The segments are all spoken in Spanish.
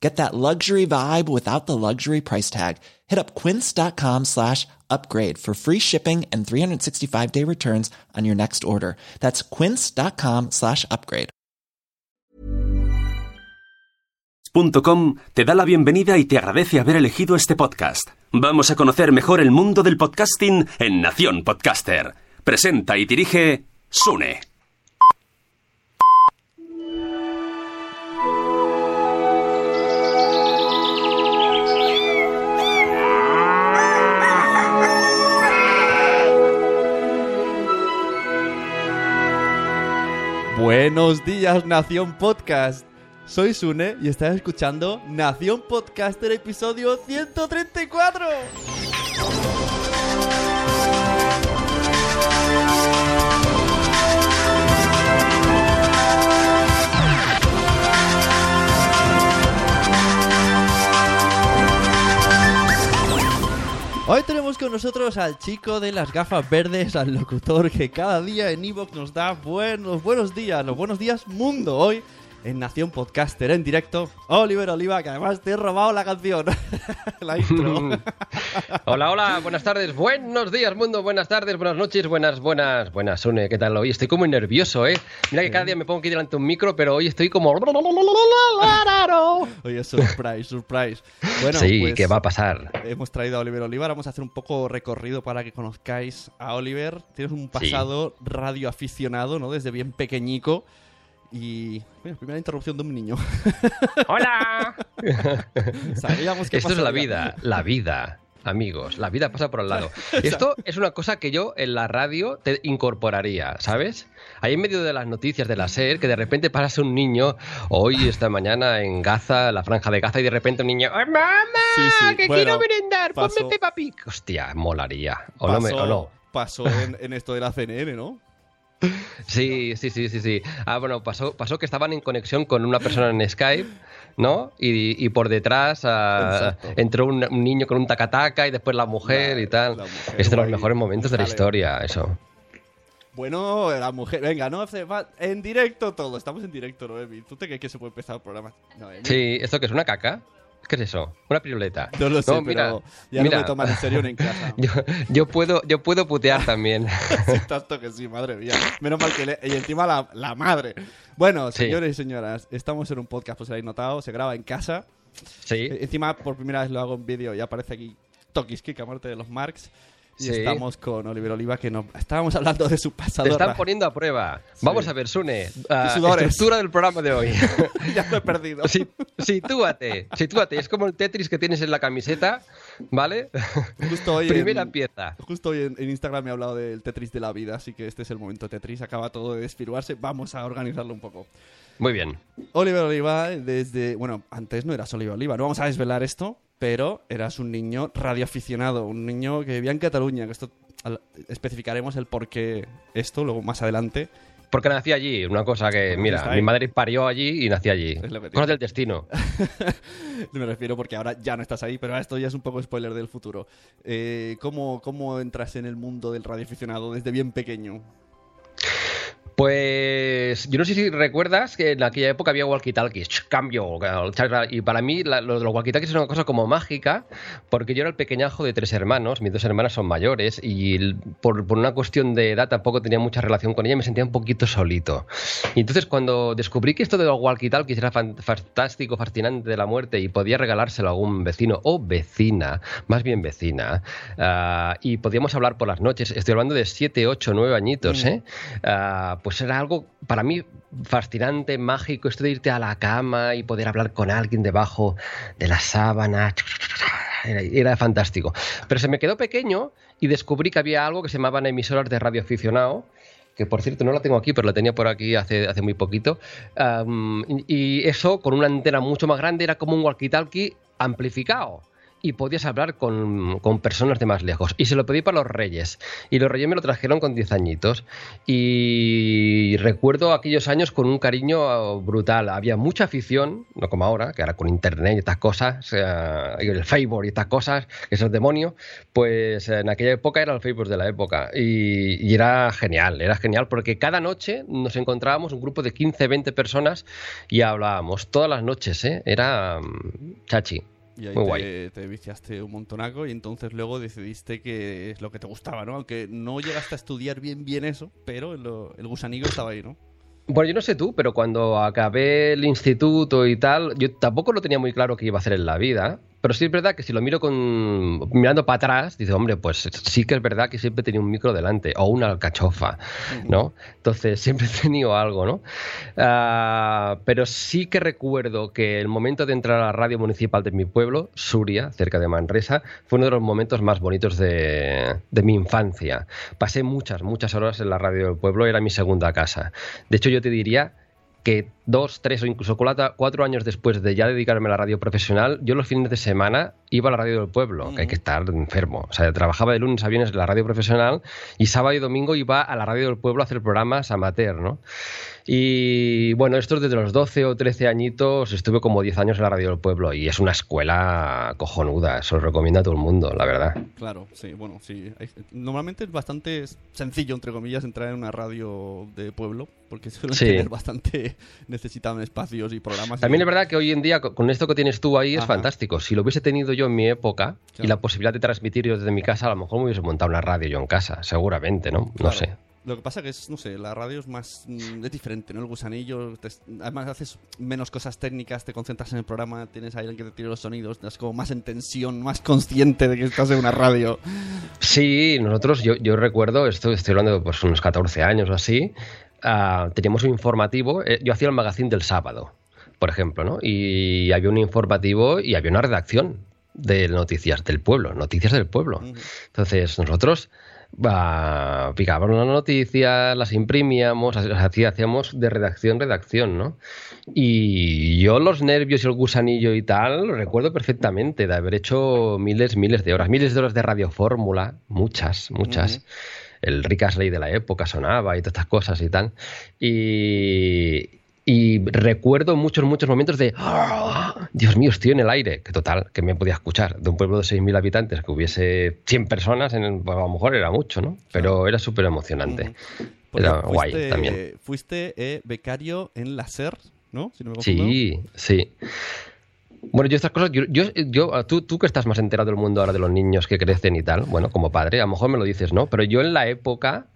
Get that luxury vibe without the luxury price tag. Hit up quince.com slash upgrade for free shipping and 365 day returns on your next order. That's quince.com slash upgrade. .com te da la bienvenida y te agradece haber elegido este podcast. Vamos a conocer mejor el mundo del podcasting en Nación Podcaster. Presenta y dirige Sune. Buenos días, Nación Podcast. Soy Sune y estás escuchando Nación Podcaster episodio 134. Hoy tenemos con nosotros al chico de las gafas verdes, al locutor que cada día en Evox nos da buenos, buenos días, los buenos días mundo. Hoy en Nación Podcaster en directo, Oliver Oliva, que además te he robado la canción, la intro. hola, hola, buenas tardes, buenos días mundo, buenas tardes, buenas noches, buenas, buenas, buenas, Sune, ¿qué tal hoy? Estoy como nervioso, ¿eh? Mira que cada día me pongo aquí delante de un micro, pero hoy estoy como... Oye, surprise, surprise. Bueno, sí, pues ¿qué va a pasar? Hemos traído a Oliver Oliva, vamos a hacer un poco recorrido para que conozcáis a Oliver. Tienes un pasado radioaficionado, ¿no? Desde bien pequeñico. Y. Mira, primera interrupción de un niño. ¡Hola! Sabíamos que Esto es la vida, la vida. Amigos, la vida pasa por al lado. Esto es una cosa que yo en la radio te incorporaría, ¿sabes? Ahí en medio de las noticias de la SER, que de repente pasas un niño, hoy, esta mañana, en Gaza, la franja de Gaza, y de repente un niño, ¡Ay, mamá! Sí, sí, ¡Que bueno, quiero merendar! ¡Ponme Peppa Pig! Hostia, molaría. O no, me- Pasó, o no. pasó en, en esto de la CNN, ¿no? Sí, sí, sí, sí, sí. Ah, bueno, pasó, pasó que estaban en conexión con una persona en Skype, ¿no? Y, y por detrás ah, entró un, un niño con un tacataca y después la mujer La- y tal. mujer, es de los mejores momentos de la historia, eso. Bueno, la mujer. Venga, no va. En directo todo. Estamos en directo, Noemi. ¿Tú te crees que se puede empezar el programa? Noemi. Sí, ¿esto qué es una caca? ¿Qué es eso? Una piruleta. No lo sé, No, mira, pero ya mira. no me toman en serio en casa. Yo, yo puedo, yo puedo putear también. Sí, tanto que sí, madre mía. Menos mal que le... Y encima la, la madre. Bueno, Sí. señores y señoras, estamos en un podcast, pues lo habéis notado, se graba en casa. Sí. E- Encima, por primera vez lo hago en vídeo y aparece aquí Tokiski, muerte de los Marks. Y Sí. estamos con Oliver Oliva, que no, estábamos hablando de su pasado. Te están poniendo a prueba. Vamos a ver, Sune. sudores. estructura del programa de hoy. ya lo he perdido. Sí, sitúate, sitúate. Es como el Tetris que tienes en la camiseta, ¿vale? Justo hoy, Primera en, pieza. justo hoy en, en Instagram me he hablado del Tetris de la vida, así que este es el momento Tetris. Acaba todo de desfigurarse. Vamos a organizarlo un poco. Muy bien. Oliver Oliva, desde. Bueno, antes no eras Oliver Oliva, no vamos a desvelar esto, pero eras un niño radioaficionado, un niño que vivía en Cataluña, que esto especificaremos el por qué esto, luego más adelante. Porque nací allí, una cosa que, mira, mi madre parió allí y nací allí. Cosas del destino. Me refiero porque ahora ya no estás ahí, pero esto ya es un poco spoiler del futuro. Eh, ¿cómo, ¿Cómo entras en el mundo del radioaficionado desde bien pequeño? Pues yo no sé si recuerdas que en aquella época había walkie-talkies, cambio, y para mí la- lo de los walkie-talkies es una cosa como mágica, porque yo era el pequeñajo de tres hermanos, mis dos hermanas son mayores, y por, por una cuestión de edad tampoco tenía mucha relación con ella, me sentía un poquito solito. Y entonces cuando descubrí que esto de los walkie-talkies era fan- fantástico, fascinante de la muerte, y podía regalárselo a algún vecino o vecina, más bien vecina, ah, y podíamos hablar por las noches, estoy hablando de 7, 8, 9 añitos, ¿eh? Ah, pues era algo para mí fascinante, mágico, esto de irte a la cama y poder hablar con alguien debajo de la sábana. Era, fantástico. Pero se me quedó pequeño y descubrí que había algo que se llamaban emisoras de radio aficionado que por cierto no la tengo aquí, pero la tenía por aquí hace, hace muy poquito. Y eso con una antena mucho más grande era como un walkie-talkie amplificado. Y podías hablar con, con personas de más lejos. Y se lo pedí para los reyes. Y los reyes me lo trajeron con 10 añitos. Y recuerdo aquellos años con un cariño brutal. Había mucha afición, no como ahora, que ahora con internet y estas cosas, eh, y el Facebook y estas cosas, que es el demonio. Pues en aquella época era el Facebook de la época. Y, y era genial, era genial porque cada noche nos encontrábamos un grupo de 15, 20 personas y hablábamos todas las noches, ¿eh? Era mm, chachi. Y ahí Muy te, guay. te viciaste un montonaco y entonces luego decidiste que es lo que te gustaba, ¿no? Aunque no llegaste a estudiar bien bien eso, pero lo- el gusanillo estaba ahí, ¿no? Bueno, yo no sé tú, pero cuando acabé el instituto y tal, yo tampoco lo tenía muy claro qué iba a hacer en la vida. Pero sí es verdad que si lo miro con mirando para atrás, dice, hombre, pues sí que es verdad que siempre tenía un micro delante o una alcachofa, ¿no? Entonces siempre he tenido algo, ¿no? Ah, pero sí que recuerdo que el momento de entrar a la radio municipal de mi pueblo, Suria, cerca de Manresa, fue uno de los momentos más bonitos de, de mi infancia. Pasé muchas, muchas horas en la radio del pueblo, era mi segunda casa. De hecho, yo te diría que dos, tres o incluso cuatro, cuatro años después de ya dedicarme a la radio profesional, yo los fines de semana iba a la radio del pueblo, que hay que estar enfermo. O sea, trabajaba de lunes a viernes en la radio profesional y sábado y domingo iba a la radio del pueblo a hacer programas amateur, ¿no? Y bueno, esto desde los 12 o 13 añitos estuve como 10 años en la radio del pueblo y es una escuela cojonuda, se lo recomiendo a todo el mundo, la verdad. Claro, sí, bueno, sí. Normalmente es bastante sencillo, entre comillas, entrar en una radio de pueblo, porque suelen Sí. tener bastante... necesitan espacios y programas. y- También es verdad que hoy en día, co- con esto que tienes tú ahí, es fantástico. Si lo hubiese tenido yo en mi época y la posibilidad de transmitir yo desde mi casa, a lo mejor me hubiese montado una radio yo en casa, seguramente, ¿no? No sé. Lo que pasa que es, no sé, la radio es más... mm, es diferente, ¿no? El gusanillo, te- además haces menos cosas técnicas, te concentras en el programa, tienes a alguien que te tire los sonidos, estás como más en tensión, más consciente de que estás en una radio. Sí, nosotros, yo, yo recuerdo, esto estoy hablando de pues, unos 14 años o así, ah, teníamos un informativo, eh, yo hacía el magazine del sábado, por ejemplo, ¿no? Y había un informativo y había una redacción de noticias del pueblo, noticias del pueblo. Entonces nosotros bah, picábamos las noticias, las imprimíamos, así hacíamos de redacción redacción, ¿no? Y yo los nervios y el gusanillo y tal, lo recuerdo perfectamente de haber hecho miles, miles de horas, miles de horas de radiofórmula, muchas, muchas. El Rick Astley de la época sonaba y todas estas cosas y tal. Y, y recuerdo muchos, muchos momentos de "Ah, Dios mío, estoy en el aire, que total, que me podía escuchar. De un pueblo de 6.000 habitantes, que hubiese 100 personas, en el- pues, a lo mejor era mucho, ¿no? Pero era súper emocionante. Era guay también. Fuiste eh, becario en la SER, ¿no? Si no me confundo. Sí, sí. Bueno, yo estas cosas, yo, yo, yo- tú, tú que estás más enterado del mundo ahora de los niños que crecen y tal, bueno, como padre, a lo mejor me lo dices, ¿no? Pero yo en la época,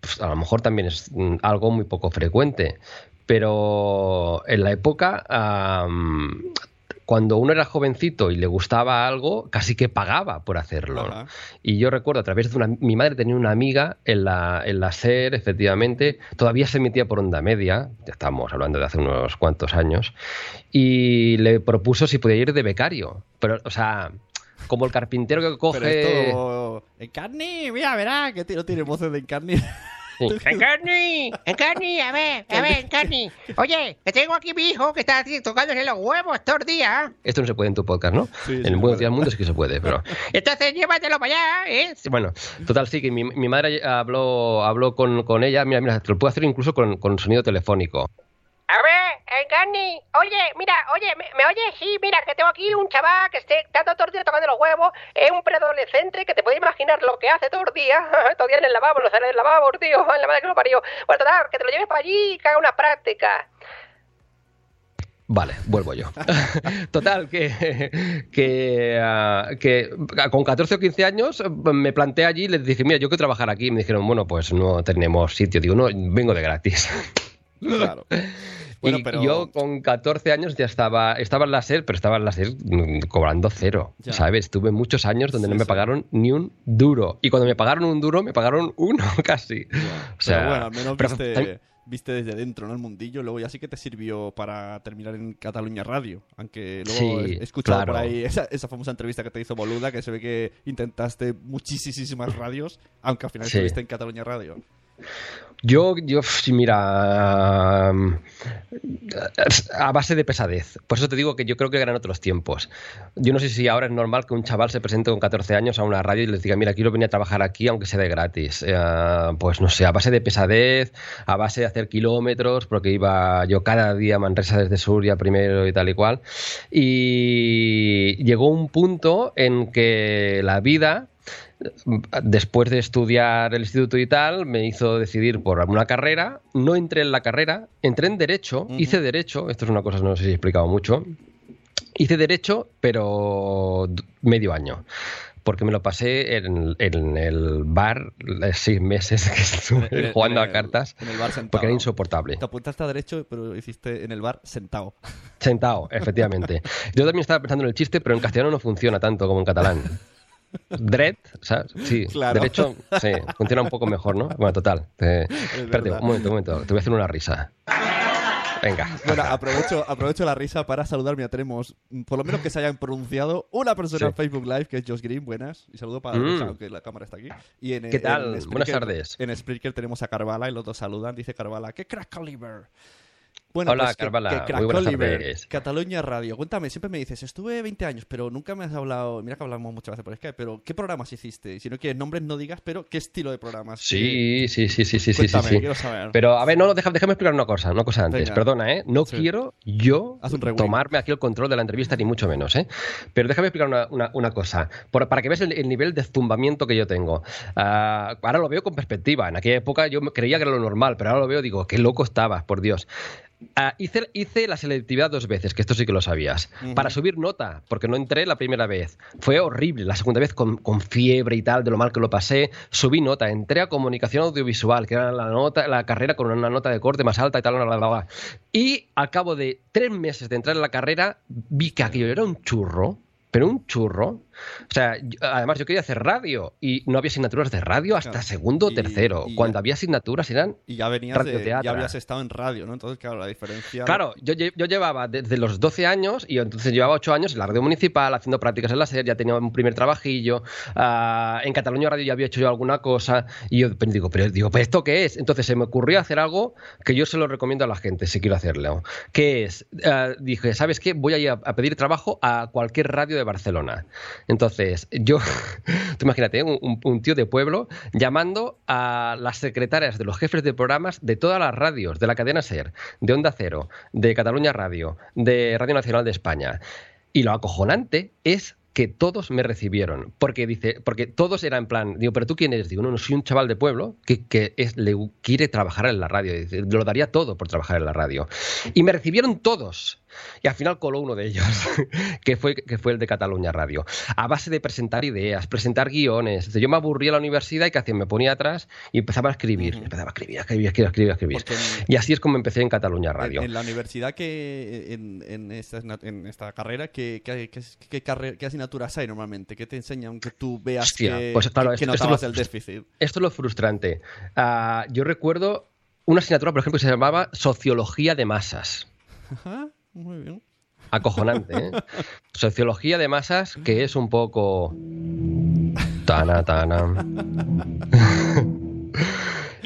pues, a lo mejor también es mm, algo muy poco frecuente, pero en la época, am, cuando uno era jovencito y le gustaba algo, casi que pagaba por hacerlo. Ajá. Y yo recuerdo a través de una. Mi madre tenía una amiga en la, en la SER, efectivamente, todavía se emitía por onda media, ya estamos hablando de hace unos cuantos años, y le propuso si podía ir de becario. Pero, o sea, como el carpintero que coge. Pero esto... Encarni, mira, verá, que no tiene voces de Encarni. Sí. Encarni, Encarni, a ver, a ver, Encarni. Oye, que tengo aquí mi hijo que está así tocándole los huevos todos los días. Esto no se puede en tu podcast, ¿no? Sí, en el Buenos. Días Mundo sí que se puede, pero. Entonces llévatelo para allá, ¿eh? Sí, Bueno, total, sí, que mi, mi madre habló, habló con, con ella. Mira, mira, te lo puedo hacer incluso con, con sonido telefónico. A ver, Encarni, oye, mira, oye, ¿me, me oyes? Sí, mira, que tengo aquí un chaval que esté está todo el día tocando los huevos, es un preadolescente que te puedes imaginar lo que hace todo el día, todo el día en el lavabo, no sale del lavabo, tío, en la madre que lo parió. Bueno, total, que te lo lleves para allí y que haga una práctica. Vale, vuelvo yo. Total, que, que, ah, que con 14 o 15 años eh, me planteé allí y les dije, mira, yo quiero trabajar aquí. Y me dijeron, bueno, pues no tenemos sitio. Digo, no, vengo de gratis. Claro. Bueno, y pero... yo con 14 años ya estaba, estaba en la SER, pero estaba en la SER cobrando cero, Ya. ¿sabes? Tuve muchos años donde Sí, no me sí. pagaron ni un duro. Y cuando me pagaron un duro, me pagaron uno casi. O sea, pero bueno, al menos pero- viste, viste desde dentro, ¿no? El mundillo. Luego ya sí que te sirvió para terminar en Cataluña Radio. Aunque luego Sí, he escuchado claro. por ahí esa, esa famosa entrevista que te hizo Boluda, que se ve que intentaste muchísimas radios, aunque al final estuviste en Cataluña Radio. Yo, yo, mira, a base de pesadez. Por eso te digo que yo creo que eran otros tiempos. Yo no sé si ahora es normal que un chaval se presente con 14 años a una radio y les diga, mira, quiero venir a trabajar aquí, aunque sea de gratis. Eh, pues no sé, a base de pesadez, a base de hacer kilómetros, porque iba yo cada día a Manresa desde Suria primero y tal y cual. Y llegó un punto en que la vida después de estudiar el instituto y tal, me hizo decidir por una carrera. No entré en la carrera, entré en Derecho, hice Derecho, esto es una cosa que no sé si he explicado mucho. Hice Derecho, pero medio año. Porque me lo pasé en, en el bar seis meses que estuve En jugando en a cartas, en el bar sentado, porque era insoportable. Te apuntaste a derecho, pero hiciste en el bar sentado. Sentado, efectivamente. Yo también estaba pensando en el chiste, pero en castellano no funciona tanto como en catalán. Dread, ¿sabes? Sí, Claro. derecho, sí, funciona un poco mejor, ¿no? Bueno, total. te- Espérate, verdad. un momento, un momento, te voy a hacer una risa. Venga. Bueno, aprovecho, aprovecho la risa para saludar. Mira, tenemos, mm, por lo menos que se hayan pronunciado, una persona Sí. en Facebook Live, que es Josh Green. Buenas. Y saludo para Mm. aunque la cámara está aquí. Y en, ¿Qué tal? en Buenas tardes. En Spreaker tenemos a Carvala y los dos saludan. Dice Carvala, ¡qué crack Oliver! Bueno, Hola, pues que- Carvala. que Muy buenas tardes. Cataluña Radio. Cuéntame, siempre me dices, estuve 20 años, pero nunca me has hablado. Mira que hablamos muchas veces por Skype, pero ¿qué programas hiciste? Si no quieres nombres, no digas, pero ¿qué estilo de programas? Sí, sí, sí, sí, sí, sí, sí, Cuéntame, sí. quiero saber. Pero, a ver, no, deja- déjame explicar una cosa, una cosa antes. Venga. Perdona, ¿eh? No Sí. quiero yo tomarme aquí el control de la entrevista, ni mucho menos, ¿eh? Pero déjame explicar una, una- una cosa, por- para que veas el, el nivel de zumbamiento que yo tengo. Ah, ahora lo veo con perspectiva. En aquella época yo creía que era lo normal, pero ahora lo veo, digo, qué loco estabas, por Dios. Ah, hice, hice la selectividad dos veces, que esto sí que lo sabías, para subir nota, porque no entré la primera vez. Fue horrible, la segunda vez con, con fiebre y tal, de lo mal que lo pasé, subí nota, entré a comunicación audiovisual, que era la nota, la carrera con una nota de corte más alta y tal, bla, bla, bla, bla. Y al cabo de tres meses de entrar en la carrera, vi que aquello era un churro, pero un churro. O sea, yo- además yo quería hacer radio y no había asignaturas de radio hasta Claro. segundo o tercero. y Cuando ya- había asignaturas eran Y ya venías de, ya habías estado en radio, ¿no? Entonces, claro, la diferencia. Claro, yo, yo llevaba desde los 12 años y entonces llevaba 8 años en la radio municipal haciendo prácticas en la SER, ya tenía un primer trabajillo, ah, en Cataluña Radio ya había hecho yo alguna cosa y yo digo, pero digo, ¿pero esto qué es? Entonces se me ocurrió hacer algo que yo se lo recomiendo a la gente si quiero hacerlo, que es, ah, dije, ¿sabes qué? Voy a ir a, a pedir trabajo a cualquier radio de Barcelona. Entonces, yo, tú imagínate, un, un- tío de pueblo llamando a las secretarias de los jefes de programas de todas las radios, de la cadena SER, de Onda Cero, de Cataluña Radio, de Radio Nacional de España. Y lo acojonante es que todos me recibieron, porque dice, porque todos eran en plan, digo, pero tú quién eres, digo, no, no soy un chaval de pueblo que, le quiere trabajar en la radio, dice, lo daría todo por trabajar en la radio. Y me recibieron todos. Y al final coló uno de ellos, que fue, que fue el de Cataluña Radio. A base de presentar ideas, presentar guiones. Yo me aburría en la universidad y que hacía, me ponía atrás y empezaba a escribir. Empezaba a escribir, a escribir, a escribir, a escribir. Y así es como empecé en Cataluña Radio. En, en la universidad, que en, en, esta, en esta carrera, ¿qué, qué, qué, qué, asignaturas hay normalmente? ¿Qué te enseñan que tú veas Hostia, que, pues claro, que esto, notabas esto el déficit? Esto es lo frustrante. Uh, yo recuerdo una asignatura, por ejemplo, que se llamaba Sociología de Masas. Ajá, muy bien. Acojonante, ¿eh? Sociología de masas, que es un poco. Tana, tana.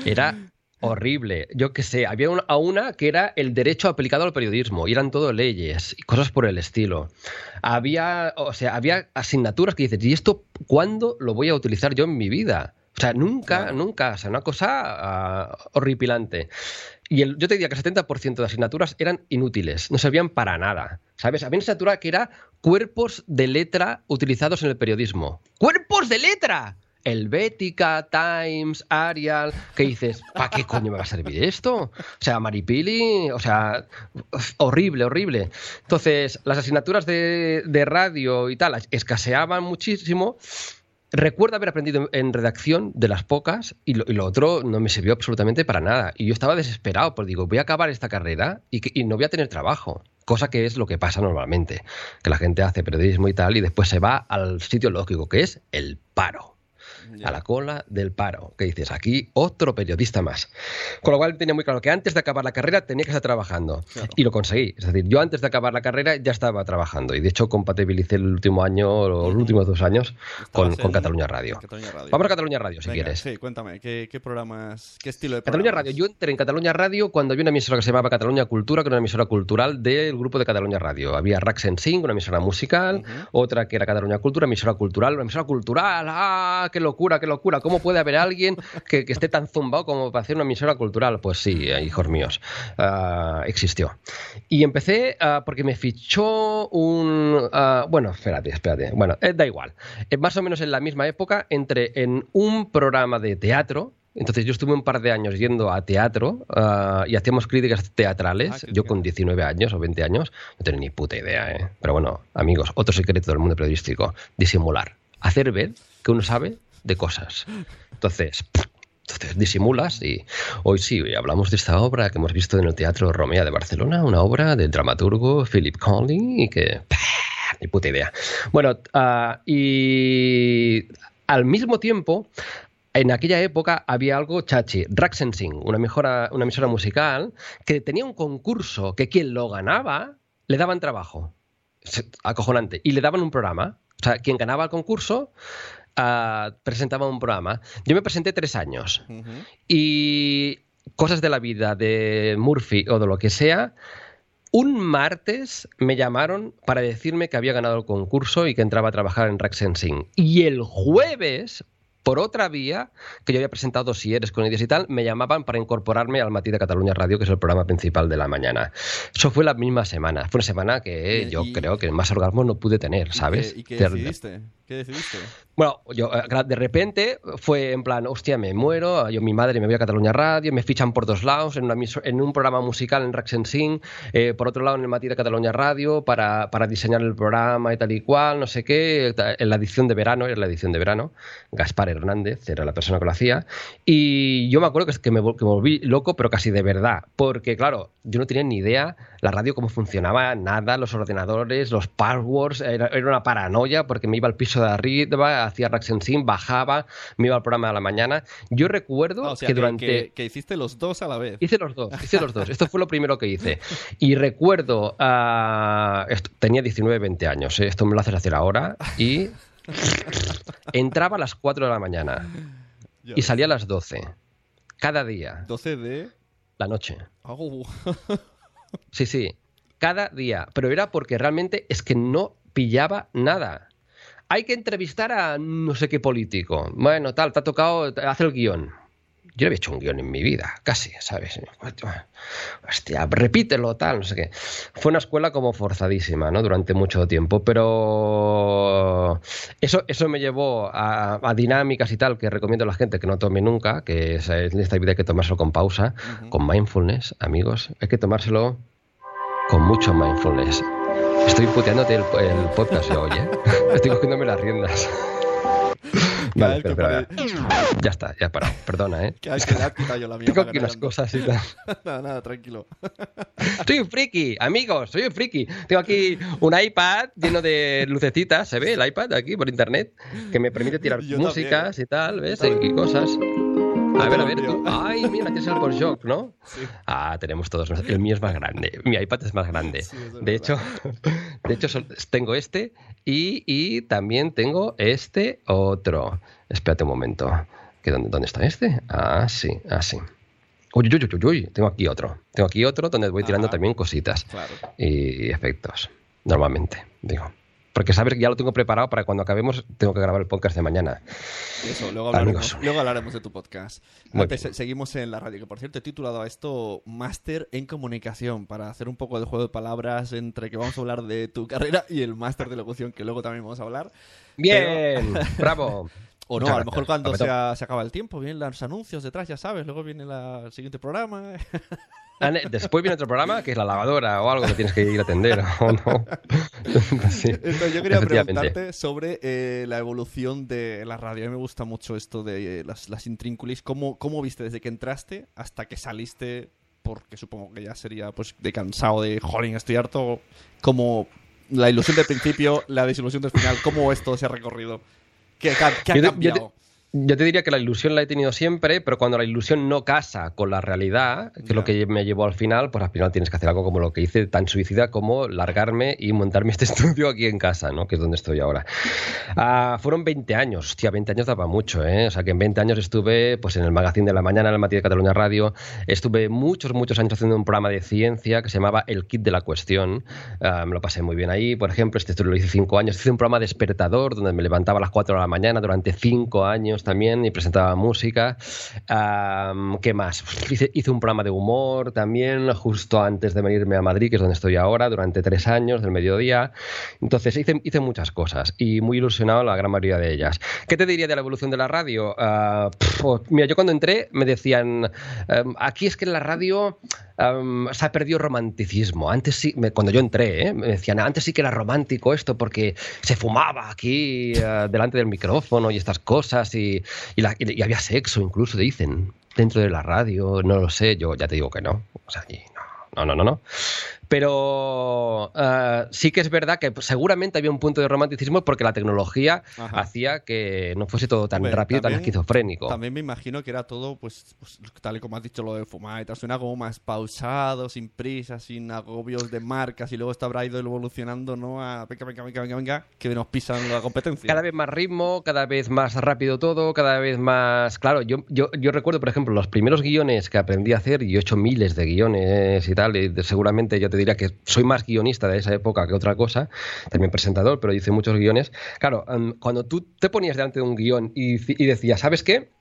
Era horrible. Yo qué sé, había una, a una que era el derecho aplicado al periodismo, y eran todo leyes y cosas por el estilo. Había, o sea, había asignaturas que dices, ¿y esto cuándo lo voy a utilizar yo en mi vida? O sea, nunca, nunca, o sea, una cosa uh, horripilante. Y el, yo te diría que el 70% de asignaturas eran inútiles, no servían para nada. ¿Sabes? Había una asignatura que era cuerpos de letra utilizados en el periodismo. ¡Cuerpos de letra! Helvética, Times, Arial, que dices, ¿para qué coño me va a servir esto? O sea, Maripili, o sea, horrible, horrible. Entonces, las asignaturas de, de radio y tal escaseaban muchísimo Recuerdo haber aprendido en redacción de las pocas y lo, y lo, otro no me sirvió absolutamente para nada. Y yo estaba desesperado, porque digo, voy a acabar esta carrera y, que, y, no voy a tener trabajo. Cosa que es lo que pasa normalmente, que la gente hace periodismo y tal y después se va al sitio lógico, que es el paro. A la cola del paro. Que dices, aquí otro periodista más. Con lo cual tenía muy claro que antes de acabar la carrera tenía que estar trabajando. Claro. Y lo conseguí. Es decir, yo antes de acabar la carrera ya estaba trabajando. Y de hecho compatibilicé el último año, los uh -huh. últimos dos años, con, con Cataluña, Radio. Cataluña, Radio. Vamos a Cataluña Radio, si Venga, quieres. Sí, cuéntame, ¿qué, ¿qué, programas, qué estilo de Cataluña programas? Radio. Yo entré en Cataluña Radio cuando había una emisora que se llamaba Cataluña Cultura, que era una emisora cultural del grupo de Cataluña Radio. Había Rax en Sing, una emisora musical, uh -huh. otra que era Cataluña Cultura, emisora cultural, una emisora cultural. ¡Ah, qué locura, qué locura! ¿Cómo puede haber alguien que, que, esté tan zumbado como para hacer una emisora cultural? Pues sí, hijos míos, uh, existió. Y empecé uh, porque me fichó un... Uh, bueno, espérate, espérate. Bueno, eh, da igual. Eh, más o menos en la misma época entré en un programa de teatro entonces yo estuve un par de años yendo a teatro uh, y hacíamos críticas teatrales, ah, yo con 19 años o 20 años, no tenía ni puta idea, ¿eh? Pero bueno, amigos, otro secreto del mundo periodístico, disimular, hacer ver que uno sabe de cosas. Entonces, entonces disimulas y hoy sí, hablamos de esta obra que hemos visto en el Teatro Romea de Barcelona, una obra del dramaturgo Philip Conley y que... Ni puta idea. Bueno, uh, y al mismo tiempo en aquella época había algo chachi, Raxensing, una, mejora, una emisora musical, que tenía un concurso que quien lo ganaba le daban trabajo. Acojonante. Y le daban un programa. O sea, quien ganaba el concurso uh, presentaba un programa. Yo me presenté tres años. Uh -huh. Y cosas de la vida de Murphy o de lo que sea. Un martes me llamaron para decirme que había ganado el concurso y que entraba a trabajar en Raxensing. Y el jueves, por otra vía, que yo había presentado dosieres con ideas y tal, me llamaban para incorporarme al Matí de Cataluña Radio, que es el programa principal de la mañana. Eso fue la misma semana. Fue una semana que y, yo y, creo que más orgasmo no pude tener, ¿sabes? ¿Y qué, y qué decidiste? ¿Qué decidiste? Bueno, yo eh, de repente fue en plan, hostia, me muero, yo mi madre me voy a Cataluña Radio, me fichan por dos lados, en, un programa musical en Raxensing, eh, por otro lado en el Matí de Cataluña Radio para, diseñar el programa y tal y cual, no sé qué, en la edición de verano, era la edición de verano, Gaspar Hernández era la persona que lo hacía, y yo me acuerdo que, me, que me volví loco, pero casi de verdad, porque claro, yo no tenía ni idea la radio cómo funcionaba, nada, los ordenadores, los passwords, era, era una paranoia porque me iba al piso de arriba, hacía Raxensin, bajaba, me iba al programa de la mañana. Yo recuerdo ah, o sea, que que, durante... Que, que, hiciste los dos a la vez. Hice los dos, hice los dos. Esto fue lo primero que hice. Y recuerdo, uh, esto, tenía 19, 20 años, ¿eh? esto me lo haces hacer ahora, y entraba a las 4 de la mañana y salía a las 12. Cada día. ¿12 de...? La noche. Oh. Sí, sí. Cada día. Pero era porque realmente es que no pillaba nada. Hay que entrevistar a no sé qué político. Bueno, tal, te ha tocado hacer el guion. Yo no había hecho un guion en mi vida, casi, ¿sabes? Hostia, repítelo, tal, no sé qué. Fue una escuela como forzadísima, ¿no? Durante mucho tiempo, pero eso, eso me llevó a, a dinámicas y tal que recomiendo a la gente que no tome nunca, que en esta vida hay que tomárselo con pausa, uh -huh. con mindfulness, amigos. Hay que tomárselo con mucho mindfulness. Estoy puteándote el, el podcast yo hoy, ¿eh? Estoy cogiéndome las riendas. Vale, espera, espera. Ya está, ya he parado. Perdona, ¿eh? Que hay que yo la mía. Tengo aquí haya- cosas y tal. nada, nada, tranquilo. Soy un friki, amigos, soy un friki. Tengo aquí un iPad lleno de lucecitas, ¿se ve el iPad aquí por internet? Que me permite tirar Yo músicas y tal, ¿ves? Y cosas. A ver, a ver, tú. Ay, mira, tienes el Shock, ¿no? Sí. Ah, tenemos todos. El mío es más grande. Mi iPad es más grande. Sí, eso es de hecho, de hecho tengo este y, y también tengo este otro. Espérate un momento. ¿Que dónde, ¿Dónde está este? Ah, sí, ah, sí. Uy, uy, uy, uy, uy, tengo aquí otro. Tengo aquí otro donde voy tirando también cositas Claro. y efectos. Normalmente, digo. Porque sabes que ya lo tengo preparado para cuando acabemos, tengo que grabar el podcast de mañana. Eso, luego hablaremos, Amigos. luego hablaremos de tu podcast. Antes, seguimos en la radio, que por cierto he titulado a esto Máster en Comunicación, para hacer un poco de juego de palabras entre que vamos a hablar de tu carrera y el máster de locución, que luego también vamos a hablar. Bien, bravo. O no, Muchas a lo mejor gracias. cuando se acaba el tiempo, vienen los anuncios detrás, ya sabes, luego viene la- el siguiente programa. Después viene otro programa que es la lavadora o algo que tienes que ir a atender o no. Sí, Entonces, yo quería preguntarte sobre eh, la evolución de la radio. A mí me gusta mucho esto de eh, las, las intrínculis. ¿Cómo, ¿Cómo viste desde que entraste hasta que saliste? Porque supongo que ya sería pues de cansado de, jolín, estoy harto. Como la ilusión del principio, la desilusión del final. ¿Cómo esto se ha recorrido? ¿Qué, qué ha- qué ha Yo te- yo te- cambiado? Yo te diría que la ilusión la he tenido siempre, pero cuando la ilusión no casa con la realidad, que es lo que me llevó al final, pues al final tienes que hacer algo como lo que hice, tan suicida como largarme y montarme este estudio aquí en casa, ¿no? Que es donde estoy ahora. Ah, fueron 20 años, hostia, 20 años daba mucho, ¿eh? O sea que en 20 años estuve pues en el Magazine de la Mañana, en el Matí de Cataluña Radio, estuve muchos, muchos años haciendo un programa de ciencia que se llamaba El Kit de la Cuestión, Ah, me lo pasé muy bien ahí, por ejemplo, este estudio lo hice 5 años, hice un programa despertador donde me levantaba a las 4 de la mañana durante 5 años también y presentaba música. Am, ¿Qué más? Hice, hice un programa de humor también justo antes de venirme a Madrid, que es donde estoy ahora, durante 3 años del mediodía. Entonces hice, hice muchas cosas y muy ilusionado la gran mayoría de ellas. ¿Qué te diría de la evolución de la radio? Ah, pf, oh, mira, yo cuando entré me decían, em, aquí es que en la radio em, se ha perdido romanticismo. Antes sí, me- cuando yo entré, ¿eh? me decían, antes sí que era romántico esto porque se fumaba aquí eh, delante del micrófono y estas cosas y, y la- y- había sexo incluso, dicen, dentro de la radio, no lo sé, yo ya te digo que no. O sea, y no, no, no, no. no. Pero eh, sí que es verdad que seguramente había un punto de romanticismo porque la tecnología Ajá. hacía que no fuese todo tan Hombre, rápido, tan también- esquizofrénico. También me imagino que era todo, pues, pues, tal y como has dicho lo de fumar y tal, suena como más pausado, sin prisa, sin agobios de marcas y luego esto habrá ido evolucionando, ¿no? A venga, venga, venga, venga, venga, que nos pisan la competencia. Cada vez más ritmo, cada vez más rápido todo, cada vez más... Claro, yo, yo, yo recuerdo, por ejemplo, los primeros guiones que aprendí a hacer, y he hecho miles de guiones y tal, y seguramente yo te diría que soy más guionista de esa época que otra cosa, también presentador, pero hice muchos guiones. Claro, cuando tú te ponías delante de un guion y decías, ¿sabes qué?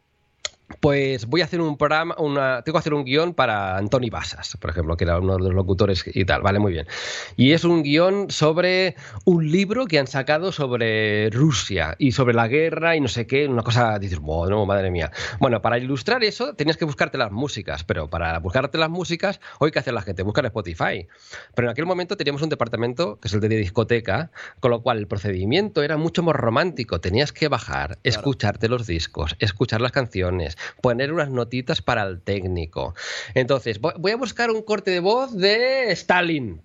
Pues voy a hacer un programa, una, tengo que hacer un guion para Antoni Basas, por ejemplo, que era uno de los locutores y tal, vale, muy bien. Y es un guion sobre un libro que han sacado sobre Rusia y sobre la guerra y no sé qué, una cosa, dices, bueno, madre mía. Bueno, para ilustrar eso tenías que buscarte las músicas, pero para buscarte las músicas, hoy que hace la gente, buscar Spotify. Pero en aquel momento teníamos un departamento, que es el de discoteca, con lo cual el procedimiento era mucho más romántico. Tenías que bajar, escucharte los discos, escuchar las canciones, poner unas notitas para el técnico. Entonces, voy a buscar un corte de voz de Stalin.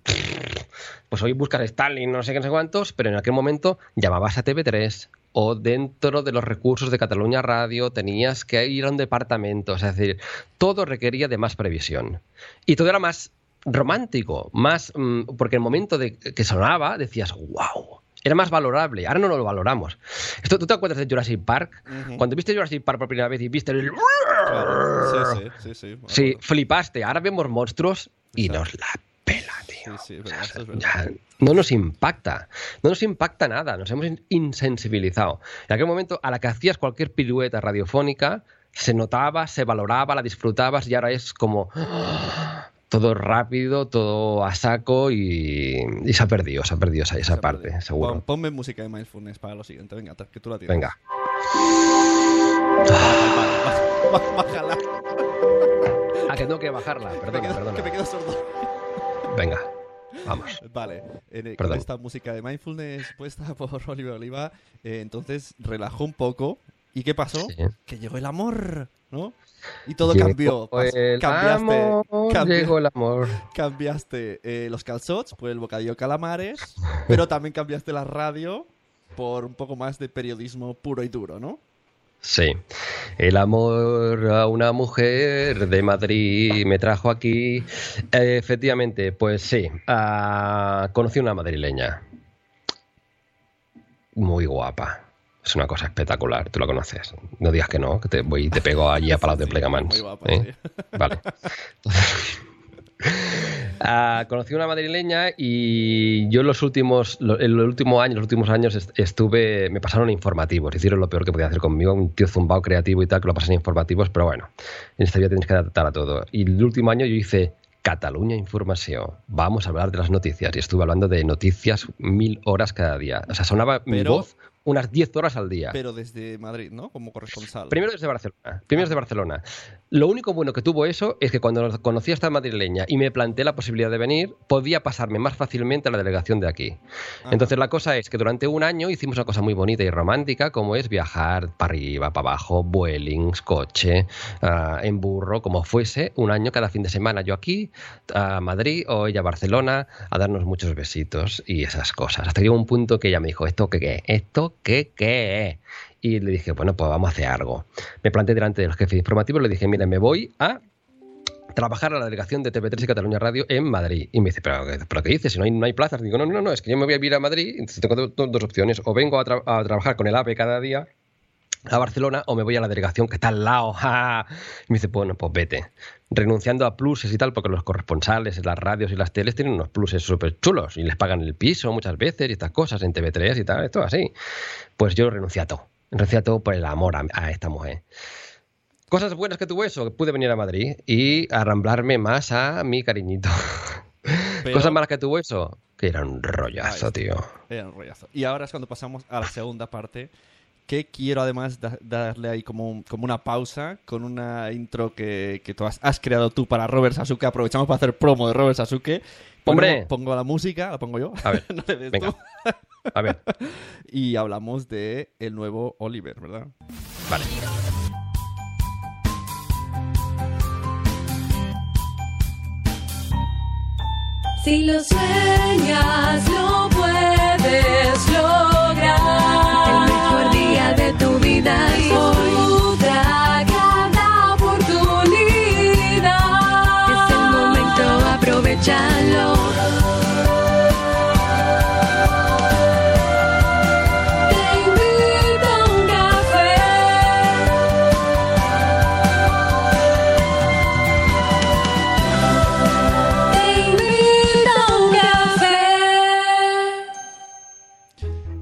Pues hoy buscas Stalin, no sé qué, no sé cuántos, pero en aquel momento llamabas a TV3 o dentro de los recursos de Cataluña Radio tenías que ir a un departamento. Es decir, todo requería de más previsión. Y todo era más romántico, más mm, porque el momento de que sonaba decías, wow. Era más valorable, ahora no lo valoramos. Esto, ¿Tú te acuerdas de Jurassic Park? Ujú. Cuando viste Jurassic Park por primera vez y viste el... Sí, sí, sí, sí. Sí, flipaste. Ahora vemos monstruos y Exacto. nos la pela, tío. Sí, sí, verdad, esto es. Ya, no nos impacta, no nos impacta nada, nos hemos in- insensibilizado. En aquel momento, a la que hacías cualquier pirueta radiofónica, se notaba, se valoraba, la disfrutabas y ahora es como ¡ah! Todo rápido, todo a saco y, y se ha perdido, se ha perdido esa, esa Se parte, seguro. Pon- ponme música de mindfulness para lo siguiente, venga, que tú la tienes. Venga. Bá- Bájala. Ah, que tengo que bajarla, perdona, quedo- perdona. que me quedo sordo. Venga. Vamos. Vale, con Perdón. esta música de mindfulness puesta por Oliver Oliva, eh, entonces relajó un poco. ¿Y qué pasó? Sí. Que llegó el amor, ¿no? Y todo Llegó cambió. El cambiaste, amor, cambi- llegó el amor. cambiaste eh, los calzots por el bocadillo calamares, pero también cambiaste la radio por un poco más de periodismo puro y duro, ¿no? Sí. El amor a una mujer de Madrid me trajo aquí. Eh, efectivamente, pues sí. ah, conocí una madrileña. Muy guapa. Es una cosa espectacular. Tú la conoces. No digas que no, que te voy y te pego allí a Palau de Plegamans. guapa, ¿eh? Vale. Ah, conocí una madrileña y yo los últimos, en los últimos años, los últimos años est- estuve, me pasaron informativos, hicieron lo peor que podía hacer conmigo, un tío zumbao creativo y tal, que lo pasan informativos, pero bueno, en esta vida tienes que adaptar a todo. Y el último año yo hice Cataluña Información, vamos a hablar de las noticias, y estuve hablando de noticias mil horas cada día. O sea, sonaba mi voz unas 10 horas al día. Pero desde Madrid, ¿no? Como corresponsal. Primero desde Barcelona. Primero desde Barcelona. Lo único bueno que tuvo eso es que cuando conocí a esta madrileña y me planteé la posibilidad de venir, podía pasarme más fácilmente a la delegación de aquí. Ajá. Entonces la cosa es que durante un año hicimos una cosa muy bonita y romántica, como es viajar para arriba, para abajo, vuelings, coche, ah, en burro, como fuese, un año cada fin de semana yo aquí, a Madrid o ella a Barcelona, a darnos muchos besitos y esas cosas. Hasta que llegó un punto que ella me dijo, ¿esto qué qué? ¿Esto qué qué? Y le dije, bueno, pues vamos a hacer algo. Me planteé delante de los jefes informativos, le dije, mira, me voy a trabajar a la delegación de TV3 y Cataluña Radio en Madrid. Y me dice, ¿pero, pero qué dices? Si no hay, no hay plazas. Digo, no, no, no, es que yo me voy a ir a Madrid, entonces tengo do- do- dos opciones. O vengo a, tra- a trabajar con el AVE cada día a Barcelona o me voy a la delegación que está al lado. Y me dice, bueno, pues vete. Renunciando a pluses y tal, porque los corresponsales, las radios y las teles tienen unos pluses súper chulos y les pagan el piso muchas veces y estas cosas en TV3 y tal, esto así. Pues yo renuncié a todo. Renuncié a todo por el amor a, a esta mujer. Cosas buenas que tuvo eso, que pude venir a Madrid y arramblarme más a mi cariñito. Pero- Cosas malas que tuvo eso, que era un rollazo, tío. Era un rollazo. Y ahora es cuando pasamos a la segunda parte, que quiero además da- darle ahí como, un- como una pausa con una intro que, que tú has, has creado tú para Robert Sasuke. Aprovechamos para hacer promo de Robert Sasuke. Pongo- ¡Hombre! Pongo la música, la pongo yo. A ver, No le des venga. tú. A ver, Y hablamos de el nuevo Oliver, ¿verdad? vale. Si lo sueñas, lo puedes lograr.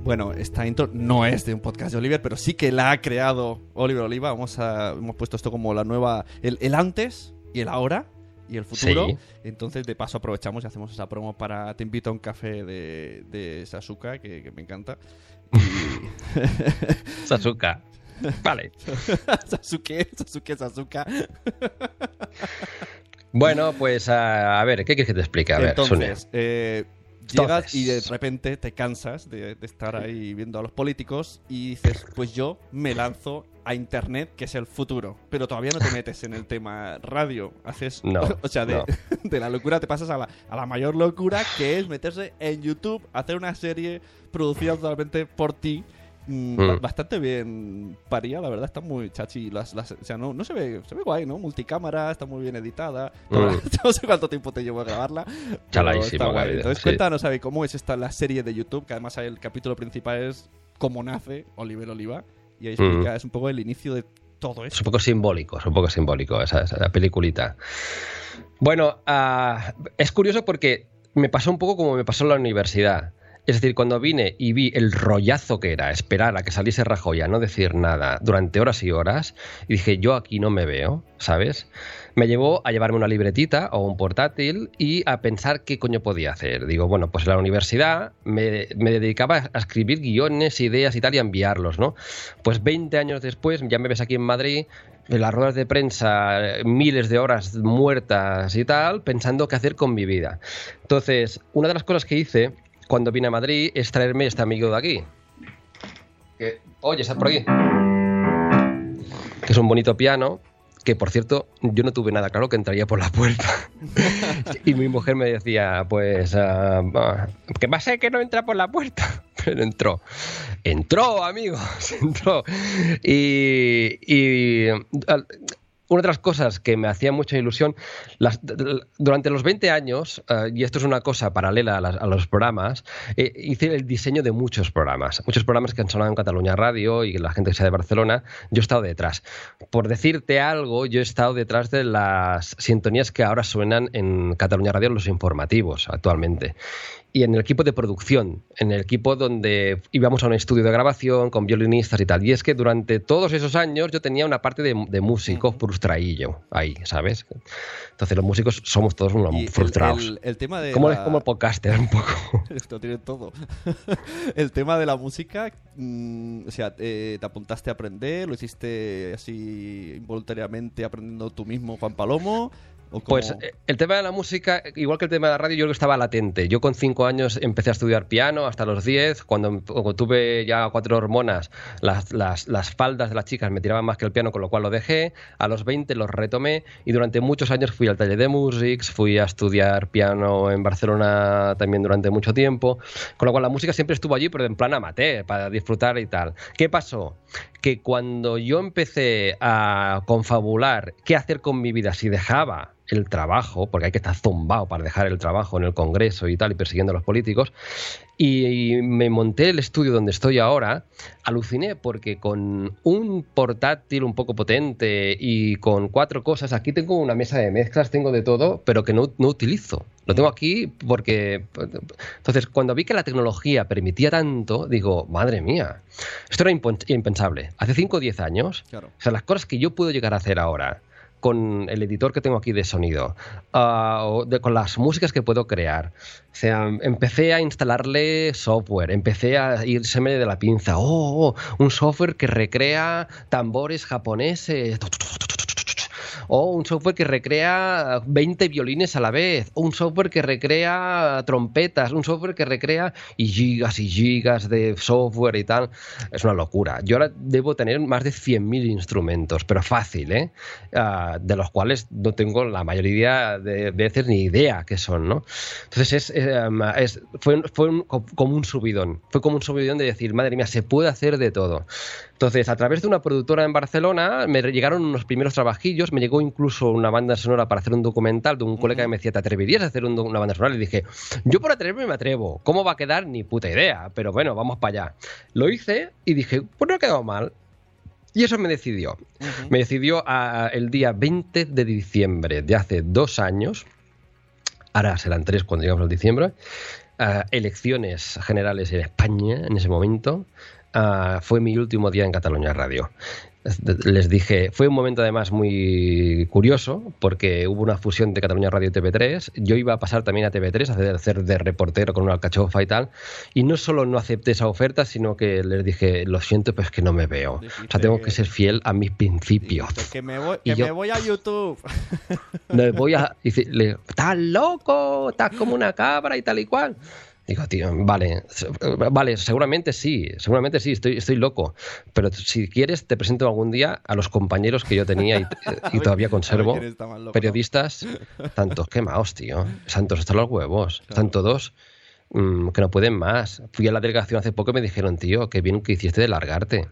Bueno, esta intro no es de un podcast de Oliver, pero sí que la ha creado Oliver Oliva. Vamos a, hemos puesto esto como la nueva, el, el antes y el ahora y el futuro. Sí. Entonces, de paso, aprovechamos y hacemos esa promo para Te invito a un café de, de Sasuka, que, que me encanta. Sasuka. Vale. Sasuke, Sasuke, Sasuka. Bueno, pues a, a ver, ¿qué quieres que te explique? A ver. Entonces, eh, llegas Entonces. y de repente te cansas de, de estar ahí viendo a los políticos y dices, pues yo me lanzo a internet, que es el futuro. Pero todavía no te metes en el tema radio. Haces, No, o sea, de, no. de la locura te pasas a la, a la mayor locura, que es meterse en YouTube, hacer una serie producida totalmente por ti. Mm, ba-. Bastante bien paría, la verdad, está muy chachi. Las, las- o sea, no, no se ve, se ve guay, ¿no? Multicámara, está muy bien editada. Mm. no sé cuánto tiempo te llevó a grabarla. está guay. Entonces, sí. cuéntanos, ¿sabe cómo es esta la serie de YouTube? Que además el capítulo principal es cómo nace Oliver Oliva. Y ahí Mm. explica, es un poco el inicio de todo Es esto. un poco simbólico, es un poco simbólico esa, esa peliculita. Bueno, ah, es curioso porque me pasó un poco como me pasó en la universidad. Es decir, cuando vine y vi el rollazo que era esperar a que saliese Rajoy a no decir nada durante horas y horas, y dije, yo aquí no me veo, ¿sabes? Me llevó a llevarme una libretita o un portátil y a pensar qué coño podía hacer. Digo, bueno, pues en la universidad me, dedicaba a escribir guiones, ideas y tal y a enviarlos, ¿no? Pues 20 años después, ya me ves aquí en Madrid, en las ruedas de prensa, miles de horas muertas y tal, pensando qué hacer con mi vida. Entonces, una de las cosas que hice cuando vine a Madrid es traerme este amigo de aquí. Que, oye, está por aquí. Que es un bonito piano. Que por cierto, yo no tuve nada claro que entraría por la puerta. y mi mujer me decía, pues, ah, ¿qué va a ser que no entra por la puerta? Pero entró. Entró, amigos, entró. Y, y, una de las cosas que me hacía mucha ilusión, durante los 20 años, eh, y esto es una cosa paralela a, las- los programas, eh, hice el diseño de muchos programas, muchos programas que han sonado en Cataluña Radio y la gente que sea de Barcelona, yo he estado detrás. Por decirte algo, yo he estado detrás de las sintonías que ahora suenan en Cataluña Radio, los informativos actualmente y en el equipo de producción, en el equipo donde íbamos a un estudio de grabación con violinistas y tal. Y es que durante todos esos años yo tenía una parte de, de músico frustraillo ahí, ¿sabes? Entonces los músicos somos todos unos Y el- frustrados. El, el tema de. como, la- como el podcaster un poco. Esto tiene todo. el tema de la música, mm, o sea, eh, te apuntaste a aprender, lo hiciste así involuntariamente aprendiendo tú mismo, Juan Palomo. Pues eh, el tema de la música, igual que el tema de la radio, yo creo que estaba latente. Yo con cinco años empecé a estudiar piano hasta los 10. Cuando, cuando tuve ya cuatro hormonas, las, las, las faldas de las chicas me tiraban más que el piano, con lo cual lo dejé. A los 20 los retomé y durante muchos años fui al taller de Musics, fui a estudiar piano en Barcelona también durante mucho tiempo. Con lo cual la música siempre estuvo allí, pero en plan amateur, para disfrutar y tal. ¿Qué pasó? Que cuando yo empecé a confabular qué hacer con mi vida si dejaba el trabajo, porque hay que estar zumbado para dejar el trabajo en el Congreso y tal, y persiguiendo a los políticos, y me monté el estudio donde estoy ahora, aluciné porque con un portátil un poco potente y con cuatro cosas, aquí tengo una mesa de mezclas, tengo de todo, pero que no, no utilizo. Lo tengo aquí porque... Entonces, cuando vi que la tecnología permitía tanto, digo, madre mía, esto era impensable. Hace 5 o 10 años, Claro. o sea, las cosas que yo puedo llegar a hacer ahora con el editor que tengo aquí de sonido, o de- con las músicas que puedo crear. O sea, empecé a instalarle software, empecé a irseme de la pinza. Oh, oh, un software que recrea tambores japoneses. O un software que recrea 20 violines a la vez. O un software que recrea trompetas. Un software que recrea y gigas y gigas de software y tal. Es una locura. Yo ahora debo tener más de 100.000 instrumentos, pero fácil, ¿eh? Ah, de los cuales no tengo la mayoría de veces ni idea qué son, ¿no? Entonces es, eh, es- fue, fue un- como un subidón. Fue como un subidón de decir, madre mía, se puede hacer de todo. Entonces, a través de una productora en Barcelona, me llegaron unos primeros trabajillos, me llegó incluso una banda sonora para hacer un documental de un colega que me decía, ¿te atreverías a hacer un una banda sonora? Y dije, yo por atreverme me atrevo. ¿Cómo va a quedar? Ni puta idea, pero bueno, vamos para allá. Lo hice y dije, pues no ha quedado mal. Y eso me decidió. Me decidió a- el día 20 de diciembre de hace dos años, ahora serán tres cuando llegamos al diciembre, ah, elecciones generales en España en ese momento. Ah, fue mi último día en Cataluña Radio. Les dije, fue un momento además muy curioso porque hubo una fusión de Cataluña Radio y TV3. Yo iba a pasar también a TV3 a hacer, de reportero con una alcachofa y tal. Y no solo no acepté esa oferta, sino que les dije, lo siento, pero es que no me veo. O sea, tengo que- ser fiel a mis principios. Que me voy, que yo- me voy a YouTube. Me voy a. Dice, le digo, estás loco, estás como una cabra y tal y cual. Digo, tío, vale, vale, seguramente sí, seguramente sí, estoy, estoy loco. Pero si quieres, te presento algún día a los compañeros que yo tenía y, y todavía conservo. loco, Periodistas, tantos quemados, tío. Santos hasta los huevos. Están todos mm, que no pueden más. Fui a la delegación hace poco y me dijeron, tío, qué bien que hiciste de largarte.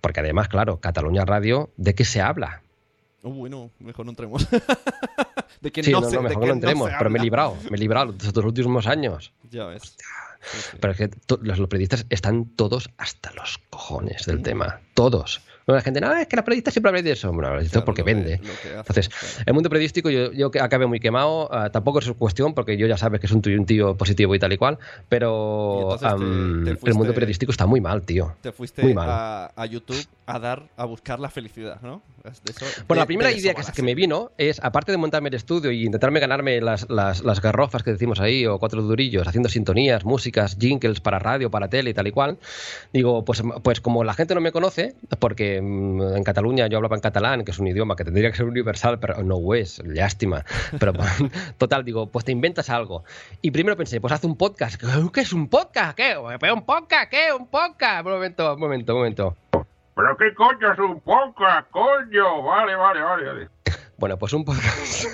Porque además, claro, Cataluña Radio, ¿de qué se habla? Oh, bueno, mejor no entremos. de que Sí, no, no, se- no, de mejor que no entremos, se pero me he librado, me he librado estos últimos años. Ya ves. Sí, sí. Pero es que los, los periodistas están todos hasta los cojones del tema. Todos. La gente, no, es que la periodista siempre habla de eso. Bueno, esto Claro, porque vende. hace, Entonces, claro. el mundo periodístico yo, yo acabé muy quemado. ah, tampoco es su cuestión, porque yo ya sabes que es un tío, un tío positivo y tal y cual. Y Pero te- am, te el fuiste- mundo periodístico está muy mal, tío. Te fuiste Muy mal. a, a YouTube a dar, a buscar la felicidad, ¿no? De eso- Bueno, la de- primera de eso idea que, la que me vino es, aparte de montarme el estudio y intentarme ganarme las, las, las garrofas que decimos ahí, o cuatro durillos, haciendo sintonías, músicas, jingles para radio, para tele y tal y cual, digo, pues, pues como la gente no me conoce, porque que en Cataluña yo hablaba en catalán, que es un idioma que tendría que ser universal, pero no lo es, lástima. Pero total, digo, pues te inventas algo. Y primero pensé, pues haz un podcast. ¿Qué es un podcast? ¿Qué? ¿Pero un podcast? ¿Qué? ¿Un podcast? Un momento, un momento, un momento. ¿Pero qué coño es un podcast, coño? Vale, vale, vale. vale. Bueno, pues un podcast.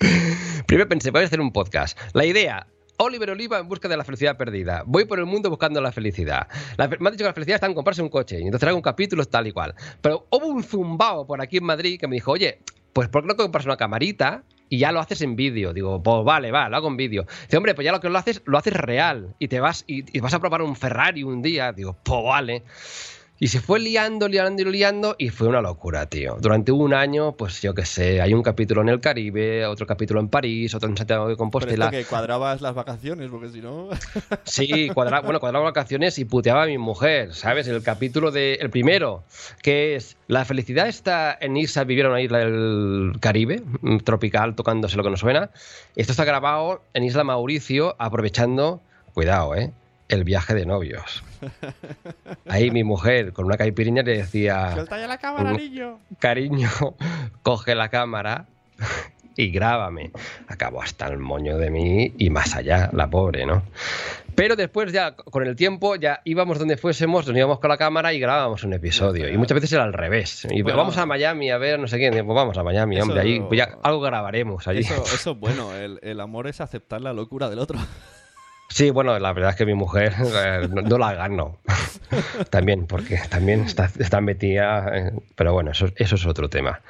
Primero pensé, voy a hacer un podcast. La idea. Oliver Oliva en busca de la felicidad perdida. Voy por el mundo buscando la felicidad. La me han dicho que la felicidad está en comprarse un coche. Y entonces hago un capítulo tal y cual. Pero hubo un zumbao por aquí en Madrid que me dijo, oye, pues ¿por qué no compras una camarita y ya lo haces en vídeo? Digo, pues vale, va, lo hago en vídeo. Dice, hombre, pues ya lo que lo haces, lo haces real. Y te vas y, y vas a probar un Ferrari un día. Digo, pues vale. Y se fue liando, liando y liando y fue una locura, tío. Durante un año, pues yo qué sé, hay un capítulo en el Caribe, otro capítulo en París, otro en Santiago de Pero Compostela. esto que cuadrabas las vacaciones, porque si no... Sí, cuadra, bueno, cuadraba vacaciones y puteaba a mi mujer, ¿sabes? El capítulo de el primero, que es la felicidad está en irse a vivir a una isla del Caribe, mm, tropical, tocándose lo que nos suena. Esto está grabado en Isla Mauricio, aprovechando, cuidado, ¿eh? El viaje de novios. Ahí mi mujer, con una caipirinha, le decía... ¡Suelta ya la cámara, Mm. niño! cariño, coge la cámara y grábame. Acabó hasta el moño de mí y más allá, la pobre, ¿no? Pero después ya, con el tiempo, ya íbamos donde fuésemos, nos íbamos con la cámara y grabábamos un episodio. Y muchas veces era al revés. Y Bueno. vamos a Miami a ver no sé quién. Pues vamos a Miami, Eso- hombre. Ahí pues ya algo grabaremos allí. Eso, eso es bueno, el, el amor es aceptar la locura del otro. Sí, bueno, la verdad es que mi mujer eh, no, no la gano. también, porque también está, está metida. eh, pero bueno, eso, eso es otro tema.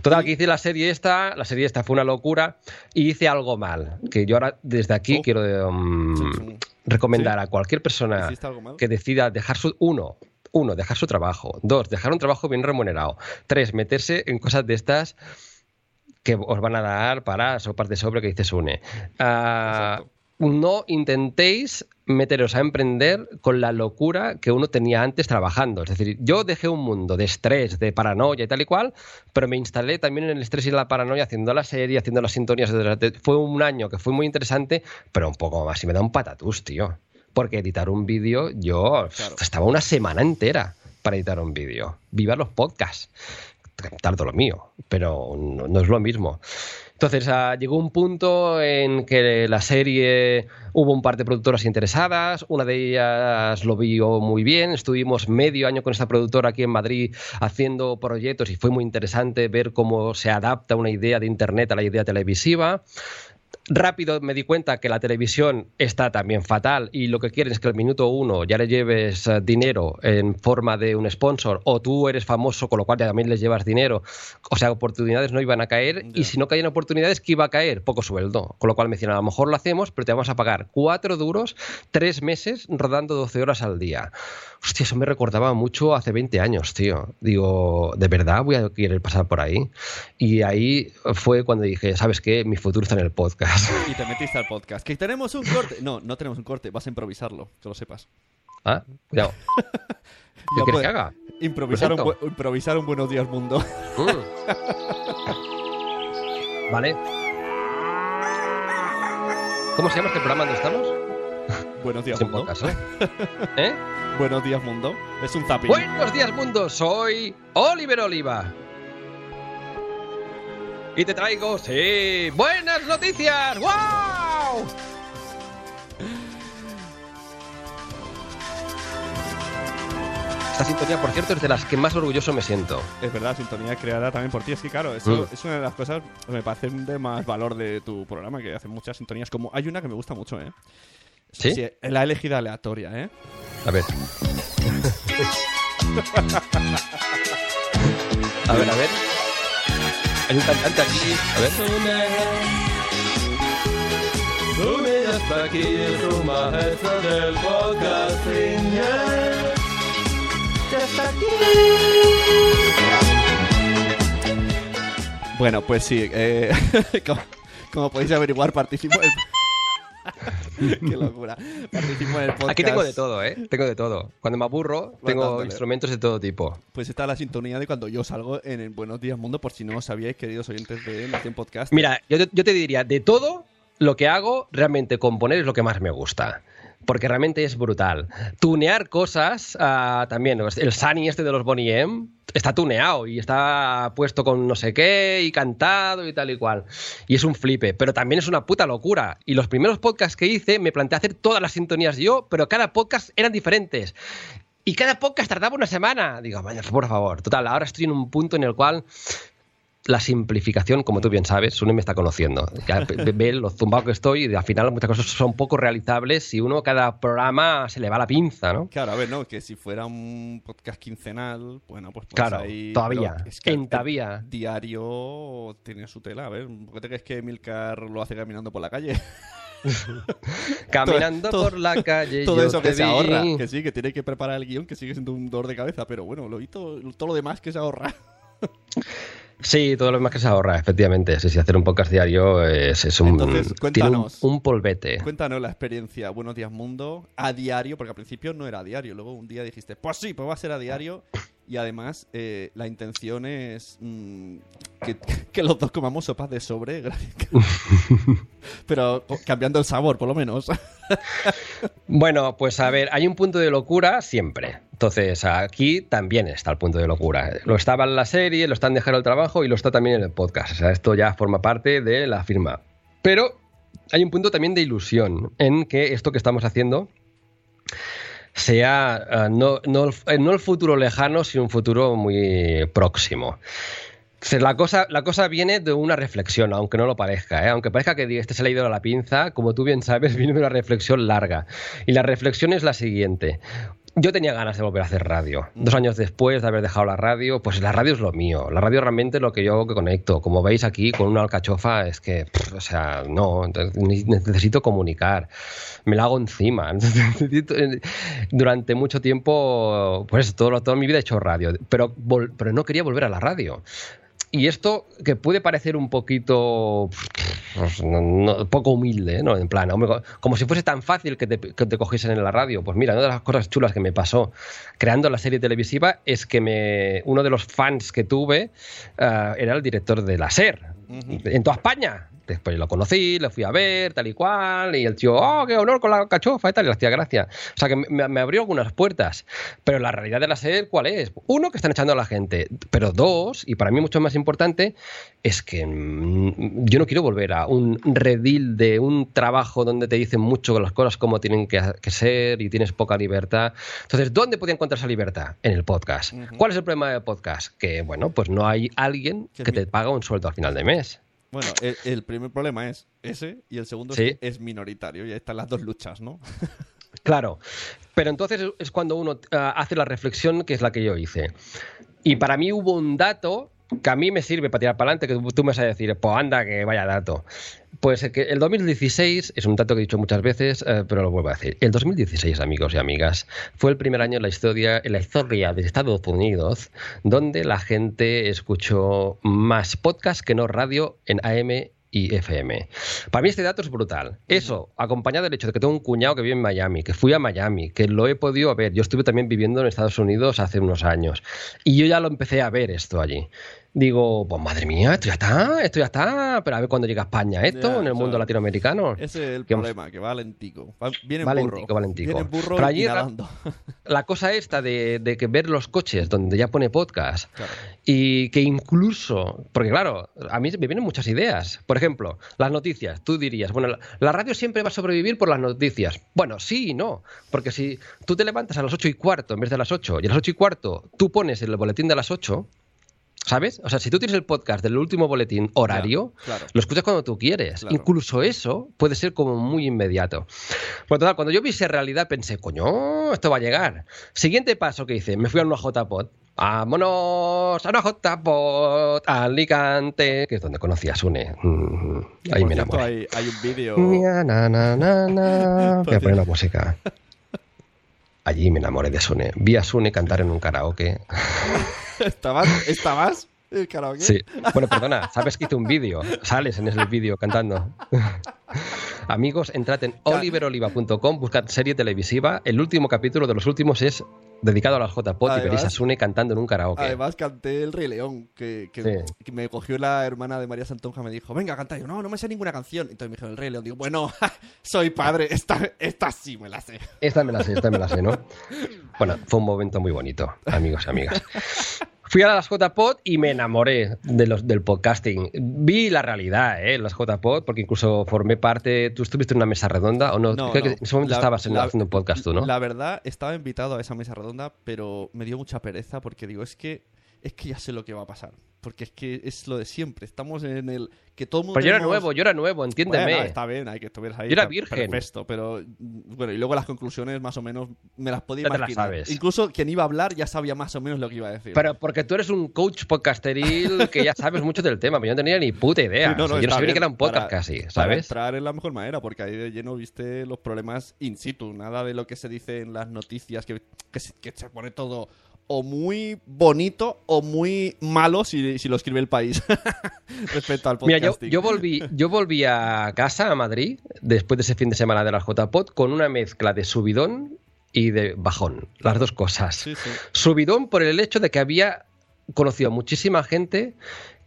Total, que hice la serie esta, la serie esta fue una locura y hice algo mal. Que yo ahora desde aquí Oh. quiero um, recomendar a cualquier persona que decida dejar su. Uno, uno, dejar su trabajo. Dos, dejar un trabajo bien remunerado. Tres, meterse en cosas de estas que os van a dar para sopas de sobre que dice Sune. Ah, no intentéis meteros a emprender con la locura que uno tenía antes trabajando. Es decir, yo dejé un mundo de estrés, de paranoia y tal y cual, pero me instalé también en el estrés y la paranoia haciendo la serie, haciendo las sintonías. Fue un año que fue muy interesante, pero un poco más. Y me da un patatús, tío. Porque editar un vídeo, yo estaba una semana entera para editar un vídeo. Viva los podcasts tardo lo mío, pero no, no es lo mismo. Entonces ah, llegó un punto en que la serie hubo un par de productoras interesadas, una de ellas lo vio muy bien, estuvimos medio año con esta productora aquí en Madrid haciendo proyectos y fue muy interesante ver cómo se adapta una idea de Internet a la idea televisiva. Rápido me di cuenta que la televisión está también fatal y lo que quieren es que al minuto uno ya le lleves eh, dinero en forma de un sponsor o tú eres famoso con lo cual ya también les llevas dinero. O sea, oportunidades no iban a caer y si no caían oportunidades, ¿qué iba a caer? Poco sueldo. Con lo cual me decían, a lo mejor lo hacemos, pero te vamos a pagar cuatro duros, tres meses rodando 12 horas al día. Hostia, eso me recordaba mucho hace 20 años, tío. Digo, ¿de verdad voy a querer pasar por ahí? Y ahí fue cuando dije, ¿sabes qué? Mi futuro está en el podcast. Y te metiste al podcast. ¡Que tenemos un corte! No, no tenemos un corte, vas a improvisarlo, que lo sepas. ¿Ah? Cuidado. ¿Qué Ya quieres que haga? Un, improvisar un Buenos Días Mundo. Mm. Vale. ¿Cómo se llama este programa donde estamos? Buenos Días Mundo. ¿eh? ¿Eh? Buenos Días Mundo. Es un zapping. Buenos días, mundo. Soy Oliver Oliva. Y te traigo, sí, buenas noticias. ¡Wow! Esta sintonía, por cierto, es de las que más orgulloso me siento. Es verdad, sintonía creada también por ti. Es que, claro, eso Mm. es una de las cosas que me parece de más valor de tu programa, que hacen muchas sintonías. Como hay una que me gusta mucho, ¿eh? ¿Sí? la he elegido aleatoria, ¿eh? A ver. A ver, a ver. Hay un cantante aquí. A ver. Bueno, pues sí. eh, como, como podéis averiguar, participo en el... Qué locura. Participo en el podcast. Aquí tengo de todo, ¿eh? Tengo de todo. Cuando me aburro, tengo instrumentos de todo tipo. Pues está la sintonía de cuando yo salgo en el Buenos Días Mundo, por si no os sabíais, queridos oyentes de Nación Podcast. Mira, yo te, yo te diría, de todo lo que hago, realmente componer es lo que más me gusta. Porque realmente es brutal. Tunear cosas, ah, también, el Sunny este de los Bonnie M está tuneado y está puesto con no sé qué y cantado y tal y cual. Y es un flipe, pero también es una puta locura. Y los primeros podcasts que hice me planteé hacer todas las sintonías yo, pero cada podcast eran diferentes. Y cada podcast tardaba una semana. Digo, por favor. Total, ahora estoy en un punto en el cual la simplificación, como tú bien sabes, uno me está conociendo. Ya ve- lo zumbado que estoy y al final muchas cosas son poco realizables si uno cada programa se le va la pinza, ¿no? Claro, a ver, no, que si fuera un podcast quincenal, bueno, pues, pues Claro, ahí... todavía, es que en todavía. Diario tiene su tela, a ver, ¿por qué te crees que Milcar lo hace caminando por la calle? Caminando todo- por la calle. Todo yo eso que se vi. ahorra, que sí, que tiene que preparar el guion, que sigue siendo un dolor de cabeza, pero bueno, lo todo, todo lo demás que se ahorra. Sí, todo lo demás que se ahorra, efectivamente. Sí, sí, hacer un podcast diario es, es un, Entonces, tiene un, polvete. Cuéntanos la experiencia Buenos Días Mundo a diario, porque al principio no era a diario, luego un día dijiste, pues sí, pues va a ser a diario, y además eh, la intención es mm, que, que los dos comamos sopas de sobre, pero cambiando el sabor, por lo menos. Bueno, pues a ver, hay un punto de locura siempre. Entonces, aquí también está el punto de locura. Lo estaba en la serie, lo está en Dejar el Trabajo y lo está también en el podcast. O sea, esto ya forma parte de la firma. Pero hay un punto también de ilusión en que esto que estamos haciendo sea eh, no, no no el futuro lejano, sino un futuro muy próximo. La cosa, la cosa viene de una reflexión, aunque no lo parezca. ¿eh? Aunque parezca que este se le ha ido a la pinza, como tú bien sabes, viene de una reflexión larga. Y la reflexión es la siguiente. Yo tenía ganas de volver a hacer radio. Dos años después de haber dejado la radio, pues la radio es lo mío. La radio realmente es lo que yo que conecto. Como veis aquí con una alcachofa, es que, pff, o sea, no, necesito comunicar. Me la hago encima. Necesito- Durante mucho tiempo, pues todo, toda mi vida he hecho radio, pero, pero no quería volver a la radio. Y esto que puede parecer un poquito pues, no- no- poco humilde, ¿no? En plan, hombre, como si fuese tan fácil que te, que te cogiesen en la radio. Pues mira, una de las cosas chulas que me pasó creando la serie televisiva es que me, uno de los fans que tuve ah, era el director de la SER, en toda España. Después lo conocí, lo fui a ver, tal y cual, y el tío, oh, qué honor con la cachofa y tal, y le hacía gracia. O sea que me, me abrió algunas puertas. Pero la realidad de la SER, ¿cuál es? Uno, que están echando a la gente. Pero dos, y para mí mucho más importante, es que mm, yo no quiero volver a un redil de un trabajo donde te dicen mucho las cosas como tienen que, que ser y tienes poca libertad. Entonces, ¿dónde podía encontrar esa libertad? En el podcast. ¿Cuál es el problema del podcast? Que, bueno, pues no hay alguien Que te paga un sueldo al final de mes. Bueno, el, el primer problema es ese, y el segundo Sí. es que es minoritario, y ahí están las dos luchas, ¿no? Claro, pero entonces es- es cuando uno ah, hace la reflexión que es la que yo hice. Y para mí hubo un dato que a mí me sirve para tirar para adelante, que tú- me vas a decir, pues anda, que vaya dato. Pues el 2016, es un dato que he dicho muchas veces, eh, pero lo vuelvo a decir. El 2016, amigos y amigas, fue el primer año en la historia, en la historia de Estados Unidos donde la gente escuchó más podcast que no radio en AM y FM. Para mí este dato es brutal. Eso, acompañado del hecho de que tengo un cuñado que vive en Miami, que fui a Miami, que lo he podido ver. Yo estuve también viviendo en Estados Unidos hace unos años y yo ya lo empecé a ver esto allí. Digo, pues madre mía, esto ya está, esto ya está, pero a ver cuándo llega a España esto, en el mundo sea, latinoamericano. Ese es el Que- problema, que va lentico. Va- viene burro. lentico, va lentico. Viene en burro Pero allí. La cosa esta de, de que ver los coches donde ya pone podcast Claro. y que incluso, porque claro, a mí me vienen muchas ideas. Por ejemplo, las noticias. Tú dirías, bueno, la, la radio siempre va a sobrevivir por las noticias. Bueno, sí y no. Porque si tú te levantas a las ocho y cuarto en vez de a las 8 y a las ocho y cuarto tú pones el boletín de las 8, ¿sabes? O sea, si tú tienes el podcast del último boletín horario, claro. lo escuchas cuando tú quieres. Claro. Incluso eso puede ser como muy inmediato. Bueno, total, cuando yo vi esa realidad pensé, coño, esto va a llegar. Siguiente paso que hice, me fui a una JPod. Vámonos a una JPod, Alicante, que es donde conocí a Sune. Mm, Ahí me enamoré. hay, hay un vídeo... Voy a poner la música. Allí me enamoré de Sune. Vi a Sune cantar en un karaoke. ¿Estabas? ¿Estabas? ¿El karaoke? Sí. Bueno, perdona, sabes que hice un vídeo. Sales en ese vídeo cantando. Amigos, entrad en oliveroliva.com, buscad serie televisiva. El último capítulo de los últimos es dedicado a las JPOT y veréis a Sune cantando en un karaoke. Además canté El Rey León, que, que- Sí. que me cogió la hermana de María Santonja me dijo, venga, canta. Y yo, no, no me sé ninguna canción. Entonces me dijo El Rey León. Digo, bueno, soy padre, esta, esta sí me la sé. Esta me la sé, esta me la sé, ¿no? Bueno, fue un momento muy bonito, amigos y amigas. Fui a las JPod y me enamoré de los, del podcasting. Vi la realidad, ¿eh? Las JPod, porque incluso formé parte. ¿Tú estuviste en una mesa redonda o no? No, Creo que no. en ese momento La- estabas la- haciendo un podcast tú, ¿no? La verdad, estaba invitado a esa mesa redonda, pero me dio mucha pereza porque digo, es que es que ya sé lo que va a pasar. Porque es que es lo de siempre. Estamos en el que todo el mundo. Pero yo era tenemos- nuevo, yo era nuevo, entiéndeme. Bueno, está bien, hay que estuvieras ahí. Yo era virgen. Perfecto, pero mm, bueno, y luego las conclusiones más o menos me las podía te las imaginar. sabes. Incluso quien iba a hablar ya sabía más o menos lo que iba a decir. Pero porque tú eres un coach podcasteril que ya sabes mucho del tema, pero yo no tenía ni puta idea. Sí, no, O sea, no, yo no sabía ni que era un podcast para- casi, Para ¿sabes? entrar en la mejor manera, porque ahí de lleno viste los problemas in situ. Nada de lo que se dice en las noticias, que, que, se, que se pone todo o muy bonito o muy malo si, si lo escribe el país respecto al Mira, podcasting. yo, yo, volví, yo volví a casa, a Madrid, después de ese fin de semana de las JPod, con una mezcla de subidón y de bajón. Las dos cosas. Sí, sí. Subidón por el hecho de que había conocido a muchísima gente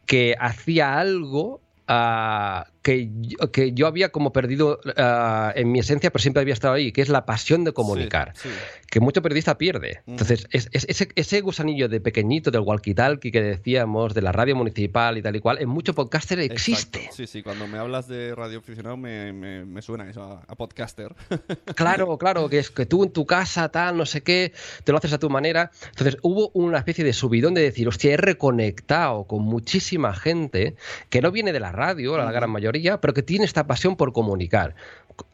que hacía algo ah, que, yo, que yo había como perdido ah, en mi esencia, pero siempre había estado ahí, que es la pasión de comunicar Sí, sí. que mucho periodista pierde. Mm. Entonces, es, es- ese, ese gusanillo de pequeñito del walkie-talkie que decíamos, de la radio municipal y tal y cual, en mucho podcaster existe. Exacto. Sí, sí, cuando me hablas de radio aficionado me, me, me suena eso a, a podcaster. Claro, claro, que es que tú en tu casa, tal, no sé qué, te lo haces a tu manera. Entonces, hubo una especie de subidón de decir, hostia, he reconectado con muchísima gente que no viene de la radio, la gran mayoría, pero que tiene esta pasión por comunicar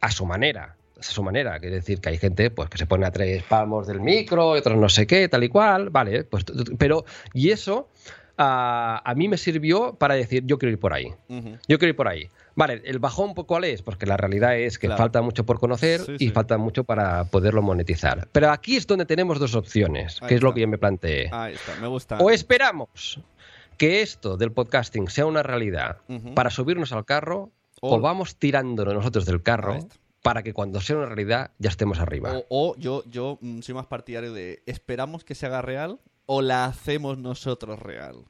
a su manera. A su manera, quiere decir que hay gente pues que se pone a tres palmos del micro, y otros no sé qué, tal y cual, vale, pues pero y eso ah, a mí me sirvió para decir yo quiero ir por ahí. Yo quiero ir por ahí. Vale, ¿el bajón cuál es? Porque la realidad es que Claro. falta mucho por conocer Sí, y sí. falta mucho para poderlo monetizar. Pero aquí es donde tenemos dos opciones, Ahí que es lo que yo me planteé. Ahí está, me gusta. O esperamos que esto del podcasting sea una realidad para subirnos al carro, o, O- vamos tirándonos nosotros del carro para que cuando sea una realidad ya estemos arriba. O, o yo, yo mm, soy más partidario de esperamos que se haga real o la hacemos nosotros real.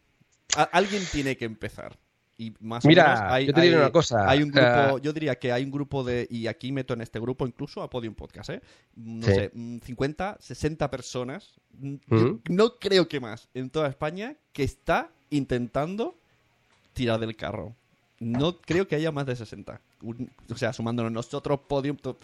A- alguien tiene que empezar. Y más o Mira, menos hay, yo te diré hay- una cosa, Hay un grupo, eh, yo diría que hay un grupo de, y aquí meto en este grupo incluso a Podium Podcast, ¿eh? No Sí. sé, mm, 50, 60 personas, mm, yo Ujú. no creo que más, en toda España, que está intentando tirar del carro. No creo que haya más de 60. Un- o sea, sumándonos nosotros, Podium, to-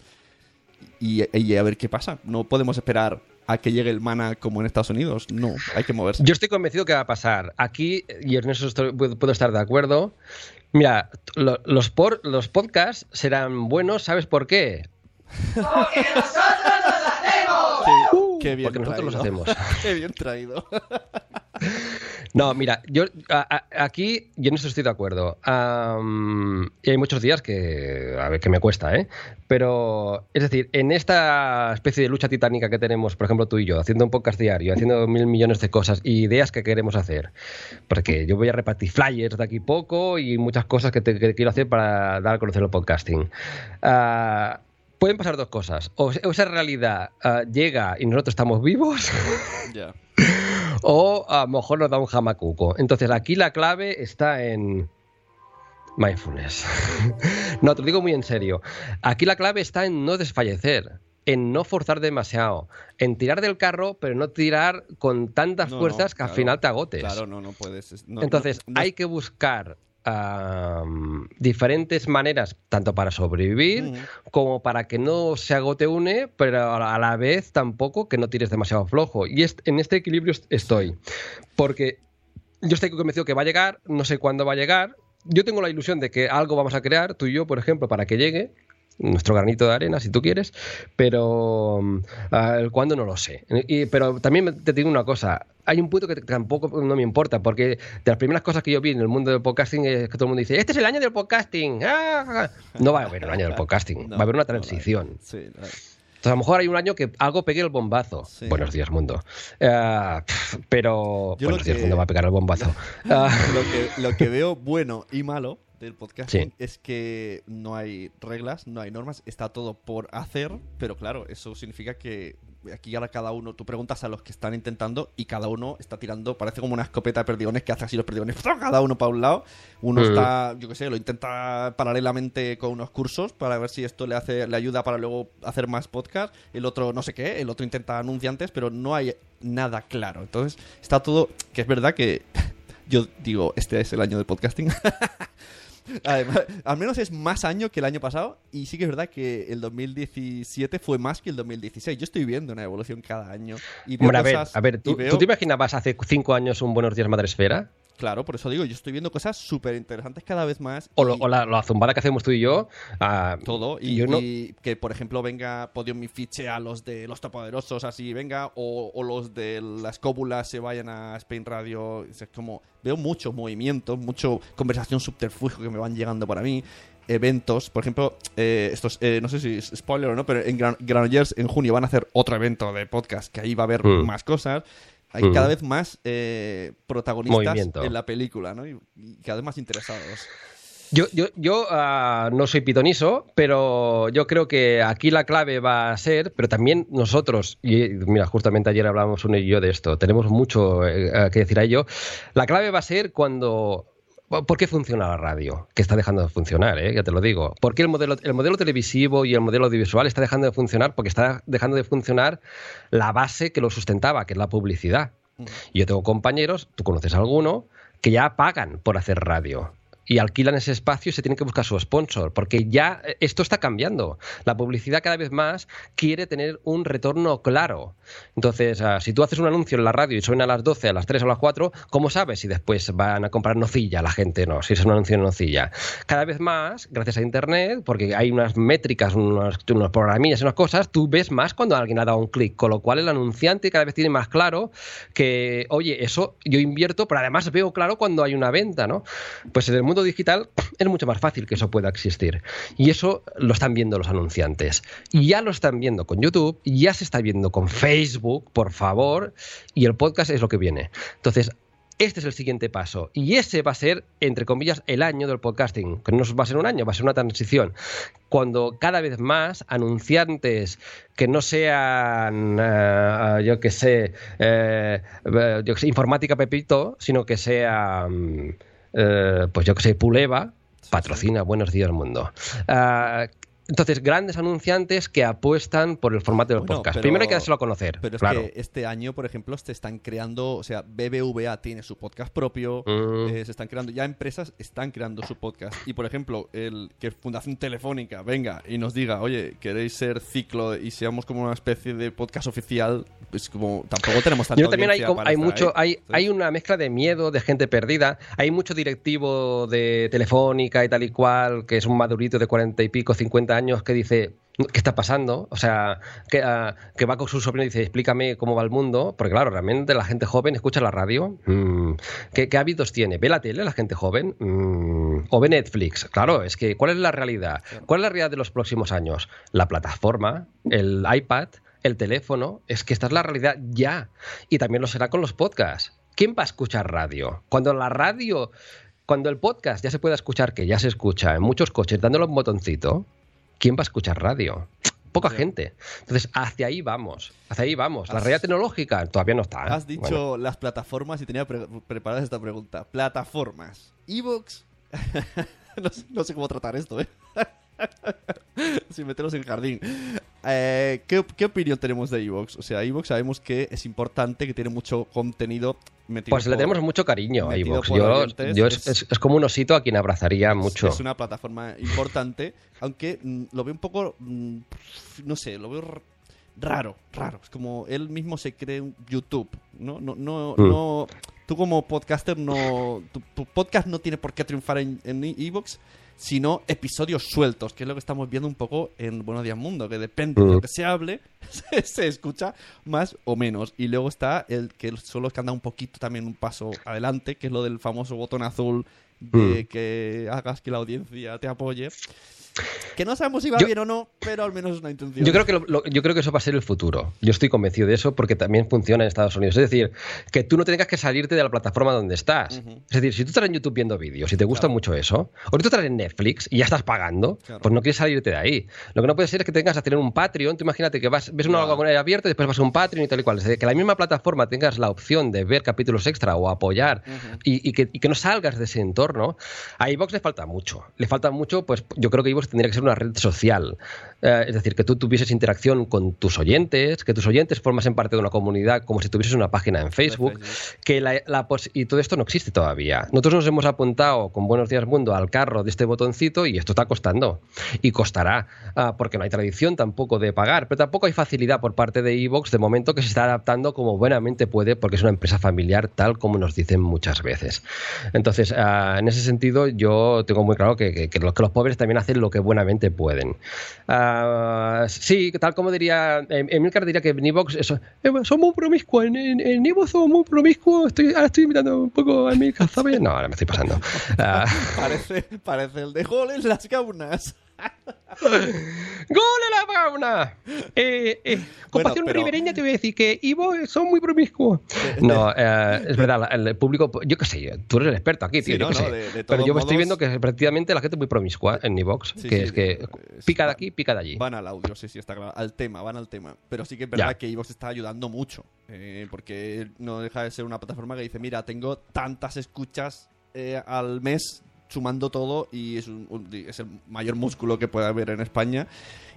y, y a ver qué pasa. No podemos esperar a que llegue el mana como en Estados Unidos. No, hay que moverse. Yo estoy convencido que va a pasar. Aquí, y en eso estoy- puedo estar de acuerdo. Mira, lo- los, por- los podcasts serán buenos, ¿sabes por qué? Qué, qué bien porque nosotros los traído. hacemos. qué bien traído. No, mira, yo aquí yo esto estoy de acuerdo. Y hay muchos días que a ver que me cuesta, ¿eh? Pero es decir, en esta especie de lucha titánica que tenemos, por ejemplo, tú y yo, haciendo un podcast diario, haciendo mil millones de cosas y ideas que queremos hacer, porque yo voy a repartir flyers de aquí poco y muchas cosas que, quiero hacer para dar a conocer el podcasting. Ah, pueden pasar dos cosas. O, esa realidad ah, llega y nosotros estamos vivos. ya. O a lo mejor nos da un jamacuco. Entonces aquí la clave está en mindfulness. no, te lo digo muy en serio. Aquí la clave está en no desfallecer, en no forzar demasiado, en tirar del carro, pero no tirar con tantas No, no, fuerzas que al final te agotes. Claro, no, no puedes. no- Entonces hay que buscar diferentes maneras, tanto para sobrevivir como para que no se agote une, pero a la- vez tampoco que no tires demasiado flojo. Y est- en este equilibrio est- estoy. Porque yo estoy convencido que va a llegar, no sé cuándo va a llegar. Yo tengo la ilusión de que algo vamos a crear, tú y yo, por ejemplo, para que llegue. Nuestro granito de arena, si tú quieres, pero mm, el cuándo no lo sé. Y- pero también te digo una cosa: hay un punto que tampoco no me importa, porque de las primeras cosas que yo vi en el mundo del podcasting es que todo el mundo dice: Este es el año del podcasting. ¡Ah! No va a haber el año del podcasting, No, va a haber una no, transición. Sí, no. Entonces, a lo mejor hay un año que algo pegue el bombazo. Sí. Buenos días, mundo. Pf, pero. Yo Buenos días, que- mundo va a pegar el bombazo. Lo, que, lo que veo bueno y malo, del podcasting Sí. es que no hay reglas, no hay normas, está todo por hacer, pero claro, eso significa que aquí ahora cada uno, tú preguntas a los que están intentando y cada uno está tirando, parece como una escopeta de perdigones que hace así los perdigones, cada uno para un lado, uno Mm. está, yo qué sé, lo intenta paralelamente con unos cursos para ver si esto le hace, le ayuda para luego hacer más podcast, el otro no sé qué, el otro intenta anunciantes, pero no hay nada claro, entonces está todo, que es verdad que yo digo, este es el año del podcasting. Además, al menos es más año que el año pasado y sí que es verdad que el 2017 fue más que el 2016. Yo estoy viendo una evolución cada año y veo Hombre, a ver, a ver, y ¿tú, veo- tú te imaginabas hace cinco años un Buenos Días Madresfera? Claro, por eso digo, yo estoy viendo cosas súper interesantes cada vez más. O, lo- y o la, la zumbada que hacemos tú y yo. ah, todo. Y, yo no- y que, por ejemplo, venga Podium mi fiche a los de los topoderosos, así, venga, o, o los de las cóbulas se vayan a Spain Radio. Es como, veo mucho movimiento, mucho conversación subterfugio que me van llegando para mí. Eventos, por ejemplo, eh, estos, eh, no sé si es spoiler o no, pero en Gran- Granollers en junio van a hacer otro evento de podcast, que ahí va a haber Mm. más cosas. Hay cada vez más eh, protagonistas Movimiento. en la película, ¿no? Y, y cada vez más interesados. Yo, yo, yo ah, no soy pitoniso, pero yo creo que aquí la clave va a ser, pero también nosotros, y mira, justamente ayer hablábamos uno y yo de esto, tenemos mucho eh, que decir a ello, la clave va a ser cuando... ¿Por qué funciona la radio? Que está dejando de funcionar, ¿eh? ya te lo digo. ¿Por qué el modelo, el modelo televisivo y el modelo audiovisual está dejando de funcionar? Porque está dejando de funcionar la base que lo sustentaba, que es la publicidad. Y yo tengo compañeros, tú conoces a alguno, que ya pagan por hacer radio. Y alquilan ese espacio y se tienen que buscar su sponsor, porque ya eh, esto está cambiando. La publicidad cada vez más quiere tener un retorno claro. Entonces, ah, si tú haces un anuncio en la radio y suena a las 12, a las 3 o a las 4, ¿cómo sabes si después van a comprar nocilla la gente? No, si es un anuncio en nocilla. Cada vez más, gracias a Internet, porque hay unas métricas, unos, unos programillas unas cosas, tú ves más cuando alguien ha dado un clic, con lo cual el anunciante cada vez tiene más claro que, oye, eso yo invierto, pero además veo claro cuando hay una venta, ¿no? Pues en el mundo digital es mucho más fácil que eso pueda existir. Y eso lo están viendo los anunciantes. Y ya lo están viendo con YouTube, ya se está viendo con Facebook, por favor, y el podcast es lo que viene. Entonces, este es el siguiente paso. Y ese va a ser, entre comillas, el año del podcasting. Que no va a ser un año, va a ser una transición. Cuando cada vez más anunciantes que no sean, eh, yo que sé, eh, eh, que sé, informática Pepito, sino que sean, eh, pues yo que sé, Puleva, patrocina Buenos Días Mundo. Ah, entonces, grandes anunciantes que apuestan por el formato del Bueno, podcast. pero- Primero hay que dárselo a conocer. Pero es claro. que este año, por ejemplo, se están creando, o sea, BBVA tiene su podcast propio, Mm. eh, se están creando, ya empresas están creando su podcast. Y, por ejemplo, el que Fundación Telefónica venga y nos diga, oye, ¿queréis ser ciclo y seamos como una especie de podcast oficial? Pues como tampoco tenemos tanta Yo también hay, para hay estar mucho, ahí. hay, hay una mezcla de miedo, de gente perdida. Hay mucho directivo de Telefónica y tal y cual, que es un madurito de cuarenta y pico, 50 años, que dice, ¿qué está pasando? O sea, que, ah, que va con su sobrino y dice, explícame cómo va el mundo. Porque claro, realmente la gente joven escucha la radio. Mm, ¿qué, qué hábitos tiene? ¿Ve la tele la gente joven? Mm, ¿O ve Netflix? Claro, es que ¿cuál es la realidad? ¿Cuál es la realidad de los próximos años? La plataforma, el iPad, el teléfono, es que esta es la realidad ya. Y también lo será con los podcasts. ¿Quién va a escuchar radio? Cuando la radio, cuando el podcast ya se pueda escuchar, que ya se escucha en muchos coches dándole un botoncito, ¿quién va a escuchar radio? Poca gente. Entonces, hacia ahí vamos. Hacia ahí vamos. La realidad tecnológica todavía no está. ¿eh? Has dicho Bueno. las plataformas y tenía pre- preparada esta pregunta. Plataformas. Evox. no, sé, no sé cómo tratar esto, ¿eh? Sin meternos en jardín. Eh, ¿qué, qué opinión tenemos de Evox? O sea, Evox sabemos que es importante, que tiene mucho contenido metido Pues le por- tenemos mucho cariño a por Yo, yo es, Es- es- como un osito a quien abrazaría mucho. Es una plataforma importante, aunque mm, lo veo un poco, mm, no sé, lo veo raro, raro. Es como él mismo se cree un YouTube, ¿no? No, no, Mm. no. Tú como podcaster no, tu, tu podcast no tiene por qué triunfar en en Evox, sino episodios sueltos, que es lo que estamos viendo un poco en Buenos Días Mundo, que depende de lo que se hable, se, se escucha más o menos. Y luego está el que son los que anda un poquito también un paso adelante, que es lo del famoso botón azul de que hagas que la audiencia te apoye. Que no sabemos si va Yo- bien o no, pero al menos es una intención. Yo creo, que lo- lo- yo creo que eso va a ser el futuro. Yo estoy convencido de eso porque también funciona en Estados Unidos. Es decir, que tú no tengas que salirte de la plataforma donde estás. Es decir, si tú estás en YouTube viendo vídeos y te gusta mucho eso, o tú estás en Netflix y ya estás pagando, Claro. pues no quieres salirte de ahí. Lo que no puede ser es que tengas a tener un Patreon. Tú imagínate que vas, ves una él abierto y después vas a un Patreon y tal y cual. Es decir, que la misma plataforma tengas la opción de ver capítulos extra o apoyar y, y que, y que no salgas de ese entorno. A iVox le falta mucho. Le falta mucho, pues yo creo que iVox tendría que ser una red social. Eh, es decir, que tú tuvieses interacción con tus oyentes, que tus oyentes formasen parte de una comunidad como si tuvieses una página en Facebook, que la, la y todo esto no existe todavía. Nosotros nos hemos apuntado con Buenos Días Mundo al carro de este botoncito y esto está costando y costará ah, porque no hay tradición tampoco de pagar, pero tampoco hay facilidad por parte de Evox de momento que se está adaptando como buenamente puede porque es una empresa familiar tal como nos dicen muchas veces. Entonces, ah, en ese sentido yo tengo muy claro que, que- que los, que los pobres también hacen lo que buenamente pueden. Ah, sí, tal como diría, em- Emilcar diría que en Evox eh, son muy promiscuos, en, en, en Evox somos muy promiscuos, estoy, ahora estoy mirando un poco a Emilcar. No, ahora me estoy pasando. Ah, Parece, parece el de Hall en las gaunas. ¡Gol en la fauna! Eh, eh, con Bueno, pasión pero- ribereña te voy a decir que Ivo son muy promiscuos. No, eh, es verdad, el público, yo qué sé, tú eres el experto aquí, tío, Sí, yo no, qué no, sé. de- de Pero yo estoy modos- viendo que prácticamente la gente es muy promiscua en Evox, Sí, que sí, es que pica de aquí, pica de allí. Van al audio, sí, sí, está claro. Al tema, van al tema. Pero sí que es verdad Ya. que Evox está ayudando mucho. eh, porque no deja de ser una plataforma que dice, mira, tengo tantas escuchas eh, al mes sumando todo y es, un- un- es el mayor músculo que puede haber en España.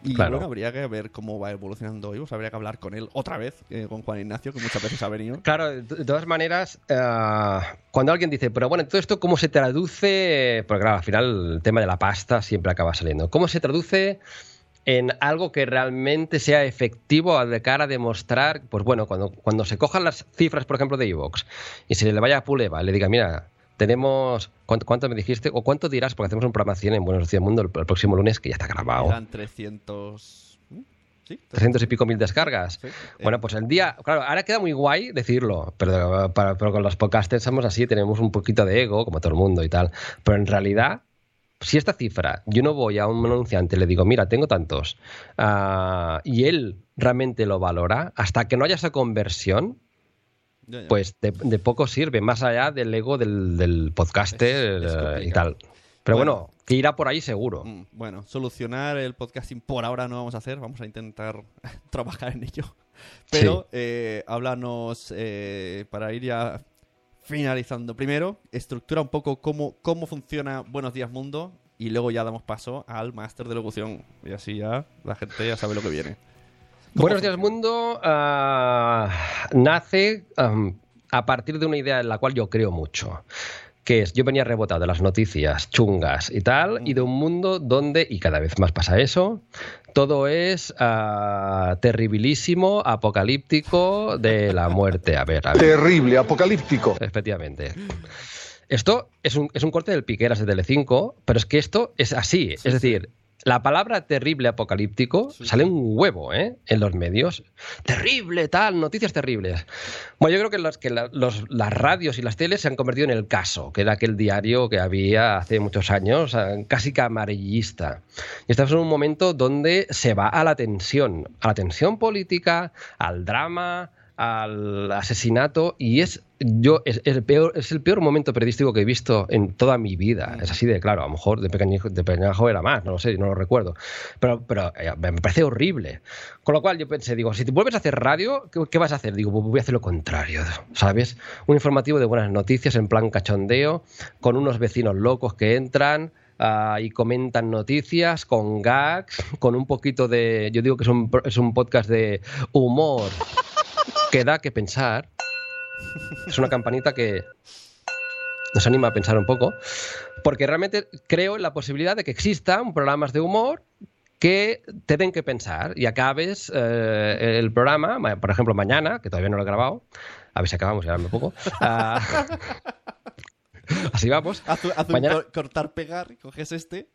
Y Claro. bueno, habría que ver cómo va evolucionando Evox. Habría que hablar con él otra vez, eh, con Juan Ignacio, que muchas veces ha venido. Claro, de todas maneras, eh, cuando alguien dice, pero bueno, todo esto, ¿cómo se traduce? Porque claro, al final el tema de la pasta siempre acaba saliendo. ¿Cómo se traduce en algo que realmente sea efectivo de cara a demostrar, pues bueno, cuando, cuando se cojan las cifras, por ejemplo, de Evox y se le vaya a Puleva y le diga, mira, tenemos, ¿cuánto, cuánto me dijiste? ¿O cuánto dirás? Porque hacemos un programa 100 en Buenos Días Mundo el, el próximo lunes, que ya está grabado. Eran 300... ¿Mm? ¿Sí? 300 y pico mil descargas. Sí. Bueno, Eh, pues el día, claro, ahora queda muy guay decirlo, pero, para- pero con los podcasters somos así, tenemos un poquito de ego, como todo el mundo y tal. Pero en realidad, si esta cifra, yo no voy a un anunciante y le digo, mira, tengo tantos, ah, y él realmente lo valora, hasta que no haya esa conversión, ya, ya. pues de, de poco sirve, más allá del ego del, del podcaster Es- es eh, y tal. Pero Bueno. bueno, que irá por ahí seguro. Mm, Bueno, solucionar el podcasting por ahora no vamos a hacer, vamos a intentar trabajar en ello. Pero eh, háblanos, eh, para ir ya finalizando, primero, estructura un poco cómo, cómo funciona Buenos Días Mundo y luego ya damos paso al máster de locución. Y así ya la gente ya sabe lo que viene. ¿Cómo Buenos días, mundo. ah, nace a partir de una idea en la cual yo creo mucho. Que es, yo venía rebotado de las noticias chungas y tal, y de un mundo donde, y cada vez más pasa eso, todo es ah, terribilísimo, apocalíptico, de la muerte. A ver, a ver. Terrible, apocalíptico. Efectivamente. Esto es un, es un corte del Piqueras de Telecinco, pero es que esto es así. es decir, la palabra terrible apocalíptico sale un huevo ¿eh? en los medios. Terrible, tal, noticias terribles. Bueno, yo creo que, los, que la- los- las radios y las teles se han convertido en el caso, que era aquel diario que había hace muchos años, eh, casi que amarillista. Y estamos en un momento donde se va a la tensión, a la tensión política, al drama, al asesinato y es yo es, el peor es el peor momento periodístico que he visto en toda mi vida. Es así de claro a lo mejor de pequeño de pequeñajo era más no lo sé no lo recuerdo. Pero pero eh, me parece horrible. Con lo cual yo pensé digo si te vuelves a hacer radio qué, vas a hacer digo voy a hacer lo contrario sabes un informativo de buenas noticias en plan cachondeo con unos vecinos locos que entran ah, y comentan noticias con gags, con un poquito de. Yo digo que es un, es un podcast de humor que da que pensar. Es una campanita que nos anima a pensar un poco, porque realmente creo en la posibilidad de que existan programas de humor que te den que pensar y acabes eh, el programa, ma- por ejemplo, mañana, que todavía no lo he grabado, a ver si acabamos, ya un poco. ah, Así vamos. Haz, haz un Mañana- cor- cortar, pegar, coges este.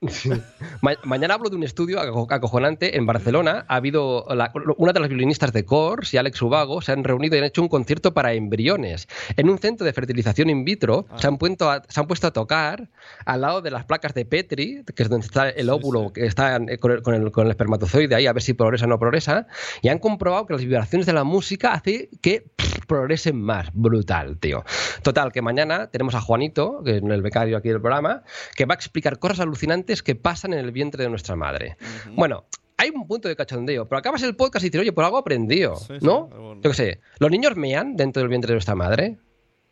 Ma- mañana hablo de un estudio aco- acojonante en Barcelona. Ha habido la- una de las violinistas de Kors y Alex Ubago se han reunido y han hecho un concierto para embriones. En un centro de fertilización in vitro se, han puesto a, se han puesto a tocar al lado de las placas de Petri, que es donde está el óvulo que está en- con el, con el- con el espermatozoide ahí, a ver si progresa o no progresa. Y han comprobado que las vibraciones de la música hace que pff, progresen más. Brutal, tío. Total, que mañana tenemos a Juanito, que es el becario aquí del programa, que va a explicar cosas alucinantes que pasan en el vientre de nuestra madre. Bueno, hay un punto de cachondeo, pero acabas el podcast y dices, oye, por algo aprendido, Sí, sí, ¿no? algo- Yo qué sé, ¿los niños mean dentro del vientre de nuestra madre?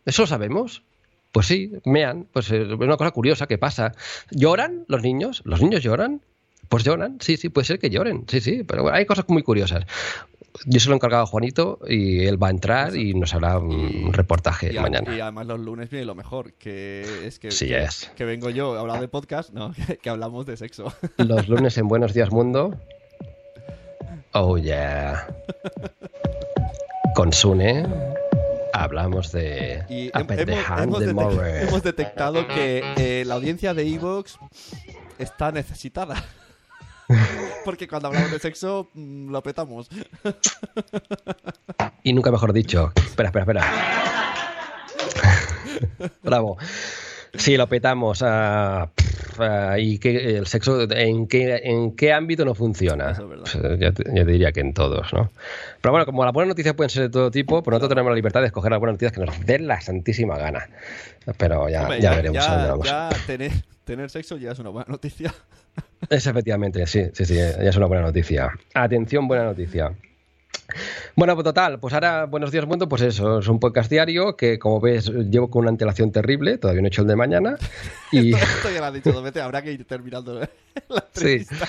¿Eso lo sabemos? Pues sí, mean, pues eh, es una cosa curiosa que pasa. ¿Lloran los niños? ¿Los niños lloran? Pues lloran, sí, sí, puede ser que lloren, sí, sí, pero bueno, hay cosas muy curiosas. Yo se lo he encargado a Juanito y él va a entrar y nos hará un reportaje Y, mañana. y además los lunes viene lo mejor, que es que, Sí que, es. que vengo yo a hablar de podcast, no, que, que hablamos de sexo. Los lunes en Buenos Días Mundo. Oh yeah. Con Sune hablamos de Y hem- Appendihan hemos, de hemos detectado que eh, la audiencia de Evox está necesitada. Porque cuando hablamos de sexo mm, lo petamos. Y nunca mejor dicho. Espera, espera, espera. Bravo. Sí, lo petamos. pff, ah, ¿Y qué, el sexo en qué, en qué ámbito no funciona? Es. Pues, yo, te- diría que en todos, ¿no? Pero bueno, como las buenas noticias pueden ser de todo tipo, pues nosotros tenemos la libertad de escoger las buenas noticias que nos den la santísima gana. Pero ya, Hombre, ya veremos a dónde ya, vamos. ya tener, tener sexo ya es una buena noticia. Es efectivamente, sí, sí, sí, ya es una buena noticia. Atención, buena noticia. Bueno, pues total, pues ahora, buenos días, mundo, pues eso, es un podcast diario que, como ves, llevo con una antelación terrible, todavía no he hecho el de mañana. Y, Esto ya lo has dicho dos veces, habrá que ir terminando la sí, entrevista.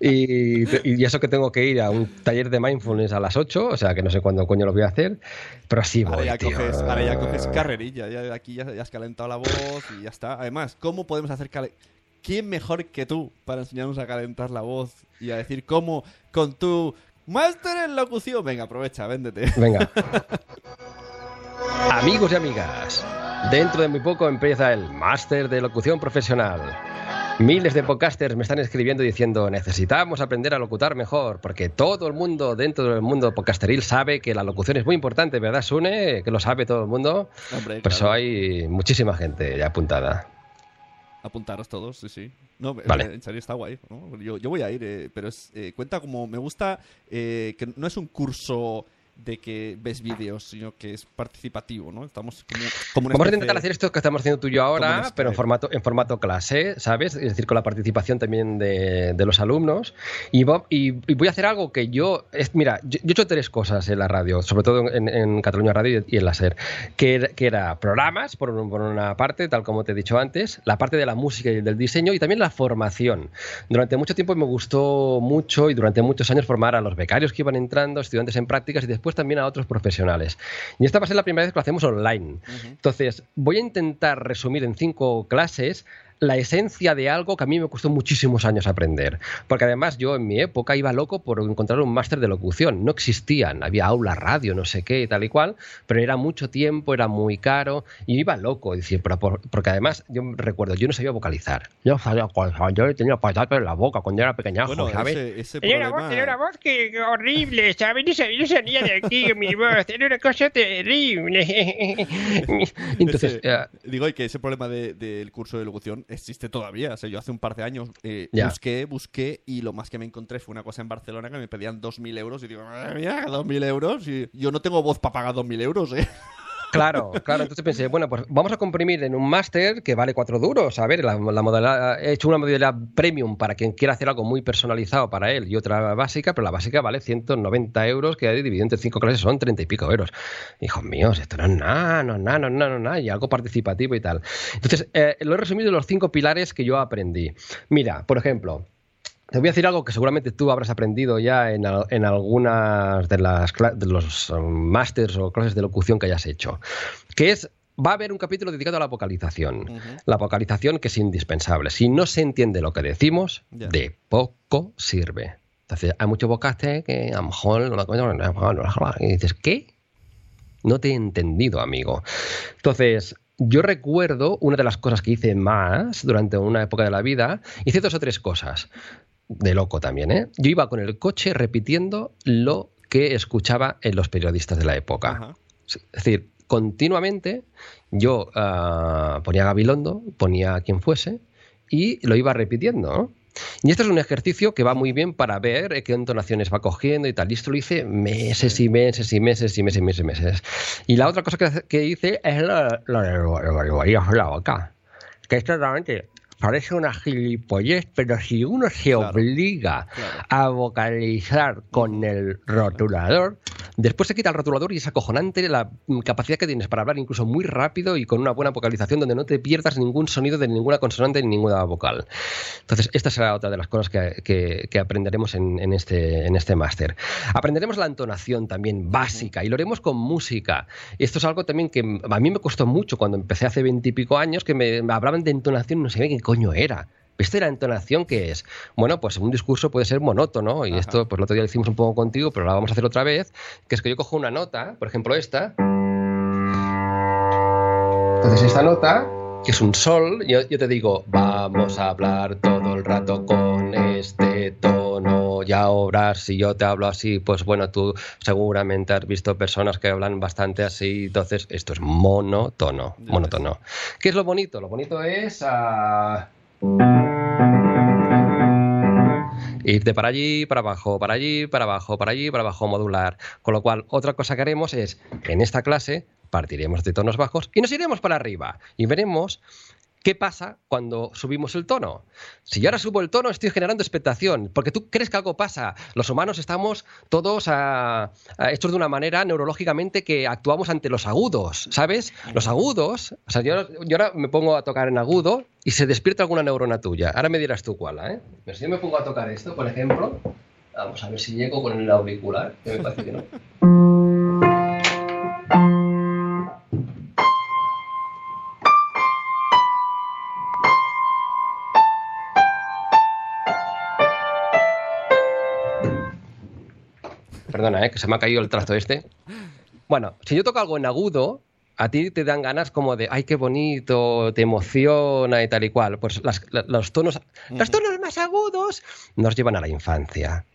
y, y eso que tengo que ir a un taller de mindfulness a las 8, o sea que no sé cuándo coño lo voy a hacer, pero sí Ahora voy, ya, tío. coges, ahora ya coges carrerilla, ya aquí ya, ya has calentado la voz y ya está. Además, ¿cómo podemos hacer ¿Quién mejor que tú para enseñarnos a calentar la voz y a decir cómo con tu máster en locución? Venga, aprovecha, véndete. Venga. Amigos y amigas, dentro de muy poco empieza el máster de locución profesional. Miles de podcasters me están escribiendo diciendo necesitamos aprender a locutar mejor, porque todo el mundo dentro del mundo podcasteril sabe que la locución es muy importante, ¿verdad, Sune? Que lo sabe todo el mundo. Hombre, Por eso claro. hay muchísima gente ya apuntada. Apuntaros todos, sí, sí. No, Vale. en serio está guay. ¿no? Yo, yo voy a ir, eh, pero es, eh, cuenta como me gusta eh, que no es un curso de que ves vídeos, sino que es participativo, ¿no? Estamos como, como Vamos a intentar hacer esto que estamos haciendo tú y yo ahora, pero en formato, en formato clase, ¿sabes? Es decir, con la participación también de, de los alumnos. Y, y- y voy a hacer algo que yo. Es, mira, yo, yo he hecho tres cosas en la radio, sobre todo en, en Cataluña Radio y en la SER, que, era- que era programas, por, por una parte, tal como te he dicho antes, la parte de la música y del diseño y también la formación. Durante mucho tiempo me gustó mucho y durante muchos años formar a los becarios que iban entrando, estudiantes en prácticas y después también a otros profesionales. Y esta va a ser la primera vez que lo hacemos online. Entonces, voy a intentar resumir en cinco clases la esencia de algo que a mí me costó muchísimos años aprender. Porque además yo en mi época iba loco por encontrar un máster de locución. No existían, había aula, radio, no sé qué, tal y cual, pero era mucho tiempo, era muy caro y iba loco. Decir, pero por- porque además yo recuerdo, yo no sabía vocalizar. Yo no sabía vocalizar, yo tenía patatas en la boca cuando era pequeñajo, Bueno, ¿sabes? ese, ese Tenía una problema... voz, tenía una voz que horrible, ¿sabes? No sabía, no salía de aquí mi voz, era una cosa terrible. Entonces, Ese- eh, digo, y que ese problema de- del curso de locución existe todavía. O sea, yo hace un par de años eh, busqué, busqué y lo más que me encontré fue una cosa en Barcelona que me pedían 2.000 euros y digo, madre mía, 2.000 euros. Y yo no tengo voz para pagar 2.000 euros, ¿eh? Claro, claro. Entonces pensé, bueno, pues vamos a comprimir en un máster que vale cuatro duros. A ver, la, modalidad, he hecho una modalidad premium para quien quiera hacer algo muy personalizado para él y otra básica, pero la básica vale 190 euros, que dividido entre cinco clases son 30 y pico euros. Hijos míos, esto no es nada, no es nada, no es nada, no es nada, y algo participativo y tal. Entonces, eh, lo he resumido en los cinco pilares que yo aprendí. Mira, por ejemplo, te voy a decir algo que seguramente tú habrás aprendido ya en, en algunas de, las, de los um, másters o clases de locución que hayas hecho, que es, va a haber un capítulo dedicado a la vocalización. La vocalización que es indispensable. Si no se entiende lo que decimos, de poco sirve. Entonces, hay muchos vocastes que a lo mejor no y dices, ¿qué? No te he entendido, amigo. Entonces, yo recuerdo una de las cosas que hice más durante una época de la vida, hice dos o tres cosas. De loco también, ¿eh? Yo iba con el coche repitiendo lo que escuchaba en los periodistas de la época. Ajá. Es decir, continuamente yo ah, ponía Gabilondo, ponía a quien fuese y lo iba repitiendo. ¿no? Y esto es un ejercicio que va muy bien para ver eh, qué entonaciones va cogiendo y tal. Y esto lo hice meses y meses y meses y meses y meses y meses. Y la otra cosa que, que hice es lo, lo de lo de la boca. Que esto realmente parece una gilipollez, pero si uno se Claro, obliga claro. a vocalizar con el rotulador, después se quita el rotulador y es acojonante la capacidad que tienes para hablar incluso muy rápido y con una buena vocalización donde no te pierdas ningún sonido de ninguna consonante ni ninguna vocal. Entonces, esta será otra de las cosas que, que- que aprenderemos en, en este, en este máster. Aprenderemos la entonación también básica y lo haremos con música. Esto es algo también que a mí me costó mucho cuando empecé hace veintipico años, que me, hablaban de entonación, no sabía qué coño era. ¿Viste la entonación que es? Bueno, pues un discurso puede ser monótono, y esto pues el otro día lo hicimos un poco contigo, pero ahora vamos a hacer otra vez, que es que yo cojo una nota, por ejemplo esta, entonces esta nota, es un sol, yo, yo te digo, vamos a hablar todo el rato con este tono. Y ahora, si yo te hablo así, pues bueno, tú seguramente has visto personas que hablan bastante así. Entonces, esto es monótono. Monótono. ¿Qué es lo bonito? Lo bonito es. ah, Irte para allí, para abajo, para allí, para abajo, para allí, para abajo, modular. Con lo cual, otra cosa que haremos es, en esta clase, partiremos de tonos bajos y nos iremos para arriba. Y veremos qué pasa cuando subimos el tono. Si yo ahora subo el tono, estoy generando expectación, porque tú crees que algo pasa. Los humanos estamos todos ah, ah, hechos de una manera neurológicamente que actuamos ante los agudos, ¿sabes? Los agudos, o sea, yo, yo ahora me pongo a tocar en agudo y se despierta alguna neurona tuya. Ahora me dirás tú cuál, ¿eh? Pero si yo me pongo a tocar esto, por ejemplo, vamos a ver si llego con el auricular, que me parece que no. Perdona, ¿eh? que se me ha caído el trazo este. Bueno, si yo toco algo en agudo, a ti te dan ganas como de, ay, qué bonito, te emociona y tal y cual. Pues las- la- los, tonos, los tonos más agudos nos llevan a la infancia.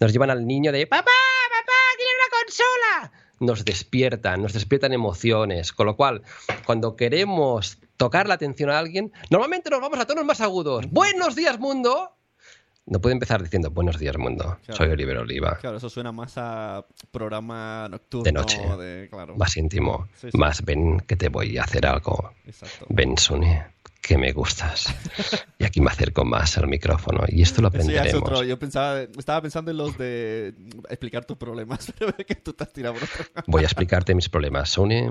Nos llevan al niño de, papá, papá, quiero una consola. Nos despiertan, nos despiertan emociones. Con lo cual, cuando queremos tocar la atención a alguien, normalmente nos vamos a tonos más agudos. Buenos días, mundo. No puede empezar diciendo, buenos días, mundo. Claro. Soy Oliver Oliva. Claro, eso suena más a programa nocturno. De noche. de- claro. Más íntimo. Sí, sí. Más ven que te voy a hacer algo. Exacto. Ven, Sune, que me gustas. Y aquí me acerco más al micrófono. Y esto lo Eso ya es aprenderemos. otro. Yo pensaba, estaba pensando en los de explicar tus problemas, pero que tú te has tirado por otro. Voy a explicarte mis problemas. Sune.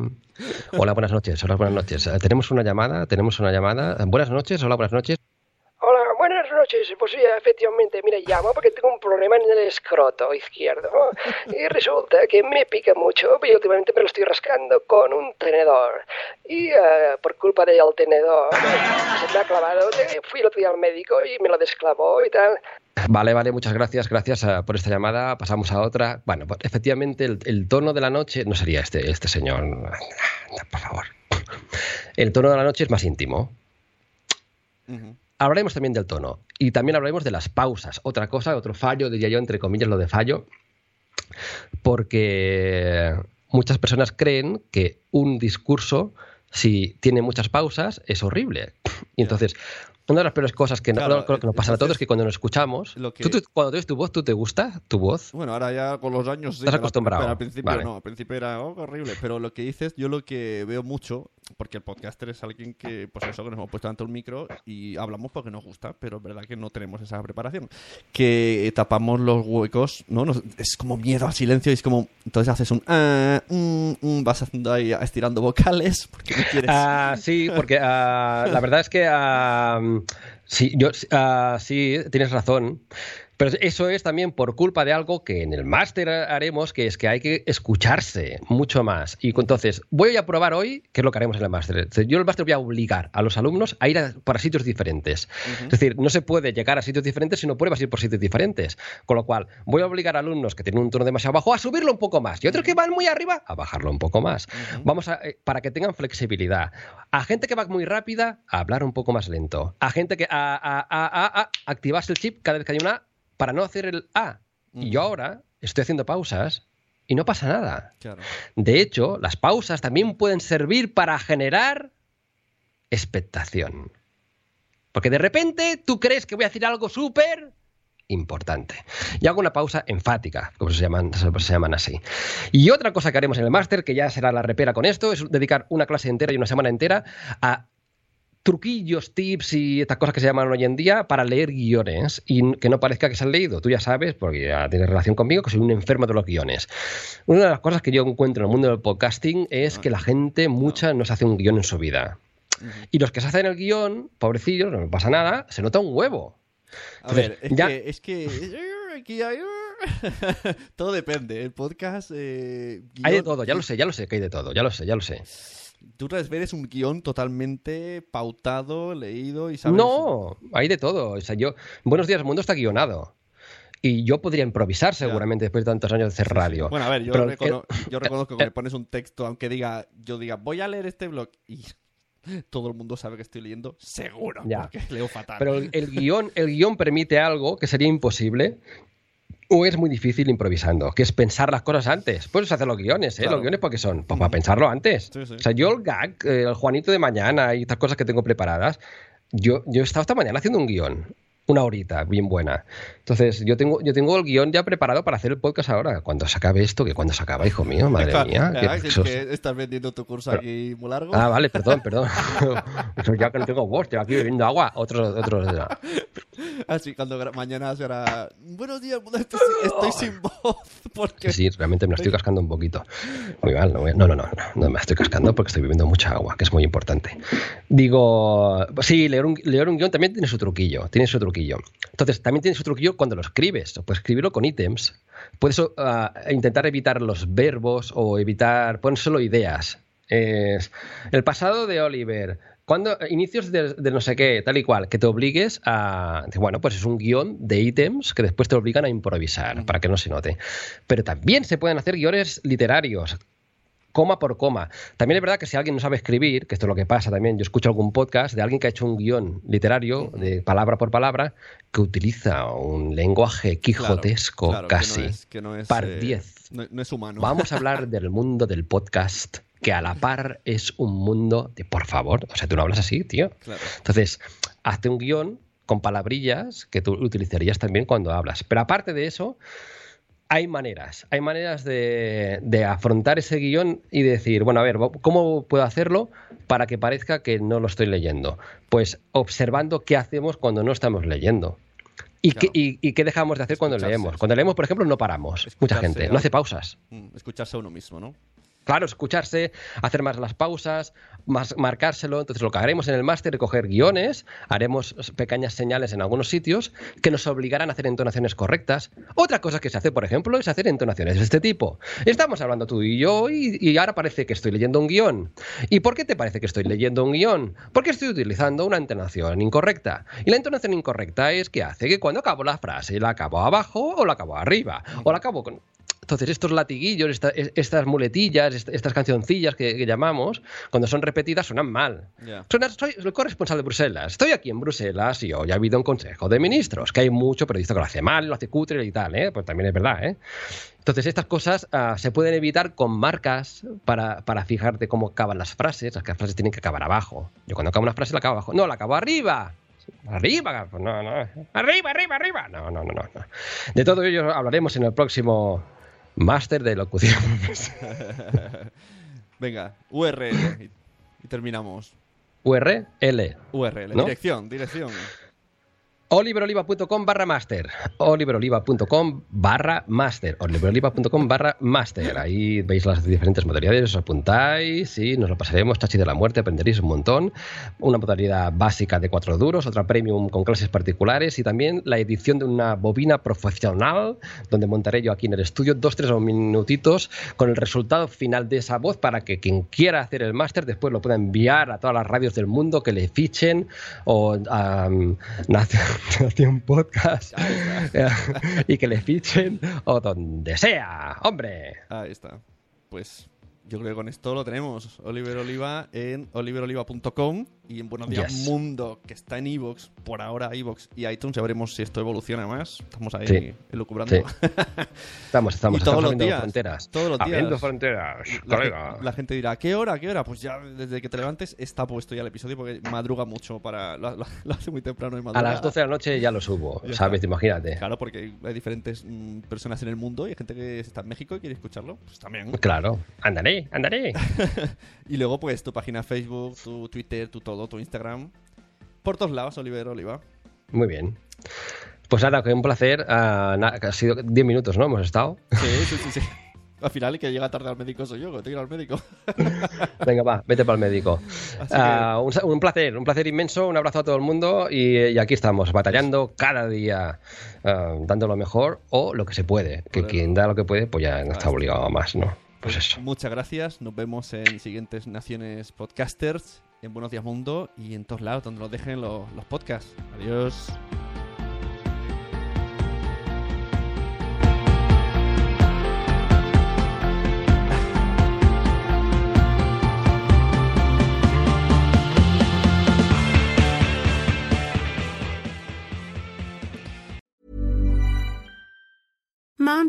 Hola, buenas noches. Hola, buenas noches. Eh, Tenemos una llamada. Tenemos una llamada. Buenas noches. Hola, buenas noches. Noches. Pues sí, efectivamente, mira, llamo porque tengo un problema en el escroto izquierdo. Y resulta que me pica mucho y últimamente me lo estoy rascando con un tenedor. Y eh, por culpa del tenedor se me ha clavado. Fui el otro día al médico y me lo desclavó y tal. Vale, vale, muchas gracias. Gracias eh, por esta llamada. Pasamos a otra. Bueno, pues efectivamente, el, el tono de la noche no sería este, este señor. Por favor. El tono de la noche es más íntimo. Ujú. Hablaremos también del tono y también hablaremos de las pausas. Otra cosa, otro fallo, diría yo, entre comillas, lo de fallo, porque muchas personas creen que un discurso, si tiene muchas pausas, es horrible. Y entonces, una de las peores cosas que, no- Claro, creo que nos pasa a todos es que cuando nos escuchamos, lo que- ¿tú- tú- cuando oyes tu voz, ¿tú te gusta tu voz? Bueno, ahora ya con los años sí. Estás acostumbrado. Pero al principio Vale. no, al principio era oh, horrible. Pero lo que dices, yo lo que veo mucho, porque el podcaster es alguien que, pues eso, que nos hemos puesto ante un micro y hablamos porque nos gusta, pero es verdad que no tenemos esa preparación. Que tapamos los huecos, ¿no? Nos- es como miedo al silencio y es como. Entonces haces un. ah, mm, mm, vas haciendo ahí estirando vocales porque no quieres. Ah, sí, porque ah, la verdad es que ah, sí, yo, ah, sí, tienes razón. Pero eso es también por culpa de algo que en el máster haremos, que es que hay que escucharse mucho más. Y entonces, voy a probar hoy qué es lo que haremos en el máster. Yo el máster voy a obligar a los alumnos a ir a- para sitios diferentes. Es decir, no se puede llegar a sitios diferentes si no pruebas ir por sitios diferentes. Con lo cual, voy a obligar a alumnos que tienen un tono demasiado bajo a subirlo un poco más. Y otros que van muy arriba a bajarlo un poco más. Vamos a, eh, para que tengan flexibilidad. A gente que va muy rápida, a hablar un poco más lento. A gente que a, a, a, a- a activarse el chip cada vez que hay una para no hacer el A. Y yo ahora estoy haciendo pausas y no pasa nada. Claro. De hecho, las pausas también pueden servir para generar expectación. Porque de repente tú crees que voy a decir algo súper importante. Y hago una pausa enfática, como se llaman, se llaman así. Y otra cosa que haremos en el máster, que ya será la repera con esto, es dedicar una clase entera y una semana entera a truquillos, tips y estas cosas que se llaman hoy en día para leer guiones y que no parezca que se han leído. Tú ya sabes, porque ya tienes relación conmigo, que soy un enfermo de los guiones. Una de las cosas que yo encuentro en el mundo del podcasting es que la gente, mucha, no se hace un guion en su vida. Y los que se hacen el guion, pobrecillos, no pasa nada, se nota un huevo. A ver, es ya- que, es que todo depende. El podcast. eh, Hay de todo, ya lo sé, ya lo sé que hay de todo, ya lo sé, ya lo sé. Tú eres un guion totalmente pautado, leído y sabes. No, hay de todo. O sea, yo, Buenos días, mundo está guionado. Y yo podría improvisar seguramente después de tantos años de hacer radio. Bueno, a ver, yo, Pero recono- el- yo reconozco que me pones un texto, aunque diga, yo diga, voy a leer este blog y todo el mundo sabe que estoy leyendo, seguro, Ya. porque leo fatal. Pero el, el guion, el guion permite algo que sería imposible o es muy difícil improvisando, que es pensar las cosas antes. Puedes hacer los guiones, ¿eh? Claro. Los guiones porque son, pues para pensarlo antes. Sí, sí. O sea, yo el gag, eh, el Juanito de mañana y estas cosas que tengo preparadas, yo, yo he estado esta mañana haciendo un guion. Una horita, bien buena. Entonces, yo tengo, yo tengo el guion ya preparado para hacer el podcast ahora. Cuando se acabe esto, que cuando se acaba, hijo mío, madre Claro, mía. que es eso es- que estás vendiendo tu curso Pero- aquí muy largo. Ah, vale, perdón, perdón. Eso ya que no tengo voz, estoy aquí bebiendo agua. Otro, otro. Así cuando mañana será. Buenos días, estoy, sin- estoy sin voz. Porque... Sí, realmente me lo estoy cascando un poquito. Muy mal, no, voy no, no, no, no, me estoy cascando porque estoy bebiendo mucha agua, que es muy importante. Digo, sí, leer un, leer un guion también tiene su truquillo, tiene su truquillo. Entonces, también tiene su truquillo cuando lo escribes. Puedes escribirlo con ítems. Puedes ah, intentar evitar los verbos o evitar, poner solo ideas. Es el pasado de Oliver. Cuando inicios de, de no sé qué, tal y cual, que te obligues a. Bueno, pues es un guion de ítems que después te obligan a improvisar para que no se note. Pero también se pueden hacer guiones literarios, coma por coma. También es verdad que si alguien no sabe escribir, que esto es lo que pasa también, yo escucho algún podcast de alguien que ha hecho un guion literario, de palabra por palabra, que utiliza un lenguaje quijotesco claro, que no casi. es- que no es, par eh, 10. no, no es humano. Vamos a hablar del mundo del podcast, que a la par es un mundo de, por favor, o sea, tú no hablas así, tío. Claro. Entonces, hazte un guion con palabrillas que tú utilizarías también cuando hablas. Pero aparte de eso, hay maneras, hay maneras de, de afrontar ese guion y decir, bueno, a ver, ¿cómo puedo hacerlo para que parezca que no lo estoy leyendo? Pues observando qué hacemos cuando no estamos leyendo. ¿Y, qué, y, y qué dejamos de hacer cuando leemos? Cuando leemos, por ejemplo, no paramos. Mucha gente ¿no? no hace pausas. Mm, Escucharse a uno mismo, ¿no? Claro, escucharse, hacer más las pausas, marcárselo. Entonces, lo que haremos en el máster es coger guiones, haremos pequeñas señales en algunos sitios que nos obligarán a hacer entonaciones correctas. Otra cosa que se hace, por ejemplo, es hacer entonaciones de este tipo. Estamos hablando tú y yo y, y ahora parece que estoy leyendo un guion. ¿Y por qué te parece que estoy leyendo un guion? Porque estoy utilizando una entonación incorrecta. Y la entonación incorrecta es que hace que cuando acabo la frase la acabo abajo o la acabo arriba. O la acabo con entonces, estos latiguillos, esta- es- estas muletillas, est- estas cancioncillas que, que llamamos, cuando son repetidas, suenan mal. Ya. Suena- soy el corresponsal de Bruselas. Estoy aquí en Bruselas y hoy ha habido un consejo de ministros, que hay mucho periodista que lo hace mal, lo hace cutre y tal, ¿eh? Pues también es verdad, ¿eh? Entonces, estas cosas ah, se pueden evitar con marcas para, para fijarte cómo acaban las frases. Las frases tienen que acabar abajo. Yo cuando acabo una frase la acabo abajo. No, la acabo arriba. Arriba, pues no, no. Arriba, arriba, arriba. No, no, no. no. De todo ello hablaremos en el próximo máster de locución. Venga, URL. Y, terminamos. URL. URL, ¿No? dirección, dirección. oliveroliva.com barra master. oliveroliva.com barra master. oliveroliva.com barra master. Ahí veis las diferentes modalidades, os apuntáis y nos lo pasaremos. Chachi de la muerte, aprenderéis un montón. Una modalidad básica de cuatro duros, otra premium con clases particulares y también la edición de una bobina profesional donde montaré yo aquí en el estudio dos, tres minutitos con el resultado final de esa voz para que quien quiera hacer el máster después lo pueda enviar a todas las radios del mundo que le fichen o a Nación, Nación Podcast y que le fichen o donde sea, hombre. Ahí está. Pues yo creo que con esto lo tenemos. Oliver Oliva en oliveroliva.com y en Buenos Días Yes. Mundo, que está en Evox, por ahora Evox y iTunes. Ya veremos si esto evoluciona más. Estamos ahí Sí. elucubrando. Sí. Estamos, estamos, Y todos estamos los días, fronteras. todos los días. Abriendo fronteras, La, la gente dirá, ¿a qué hora? ¿A qué hora? Pues ya desde que te levantes está puesto ya el episodio porque madruga mucho para. Lo, lo- lo hace muy temprano y A madruga. las 12 de la noche ya lo subo, Ya ¿sabes? está. Imagínate. Claro, porque hay diferentes mm, personas en el mundo y hay gente que está en México y quiere escucharlo. Pues también. Claro, andaré, andaré. Y luego, pues, tu página Facebook, tu Twitter, tu todo, tu Instagram. Por todos lados, Oliver Oliva. Muy bien. Pues nada, que un placer. ah, ha sido 10 minutos, ¿no? Hemos estado. Sí, sí, sí, sí. Al final, el que llega tarde al médico soy yo, que tengo que ir al médico. Venga, va, vete para el médico. Ah, un, placer, un placer inmenso. Un abrazo a todo el mundo. Y, y aquí estamos, batallando cada día, ah, dando lo mejor o lo que se puede. Que quien da lo que puede, pues ya no está obligado a más, ¿no? Pues. Muchas gracias. Nos vemos en siguientes Naciones Podcasters, en Buenos Días Mundo y en todos lados donde nos dejen los, los podcasts. Adiós.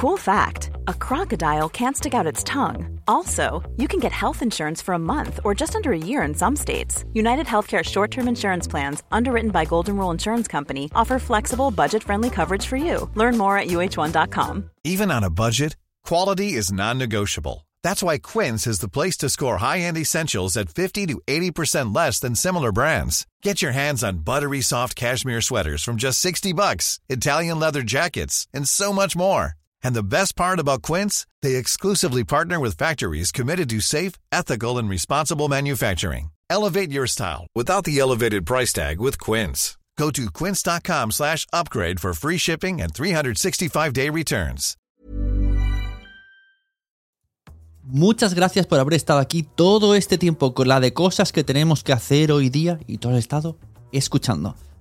Cool fact a crocodile can't stick out its tongue. Also, you can get health insurance for a month or just under a year in some states. United Healthcare short term insurance plans, underwritten by Golden Rule Insurance Company, offer flexible, budget friendly coverage for you. Learn more at uh1.com. Even on a budget, quality is non-negotiable. That's why Quince is the place to score high-end essentials at 50 to 80% less than similar brands. Get your hands on buttery soft cashmere sweaters from just 60 bucks, Italian leather jackets, and so much more. And the best part about Quince, they exclusively partner with factories committed to safe, ethical, and responsible manufacturing. Elevate your style without the elevated price tag with Quince. Go to quince.com slash upgrade for free shipping and 365-day returns. Muchas gracias por haber estado aquí todo este tiempo con la de cosas que tenemos que hacer hoy día y todo el estado escuchando.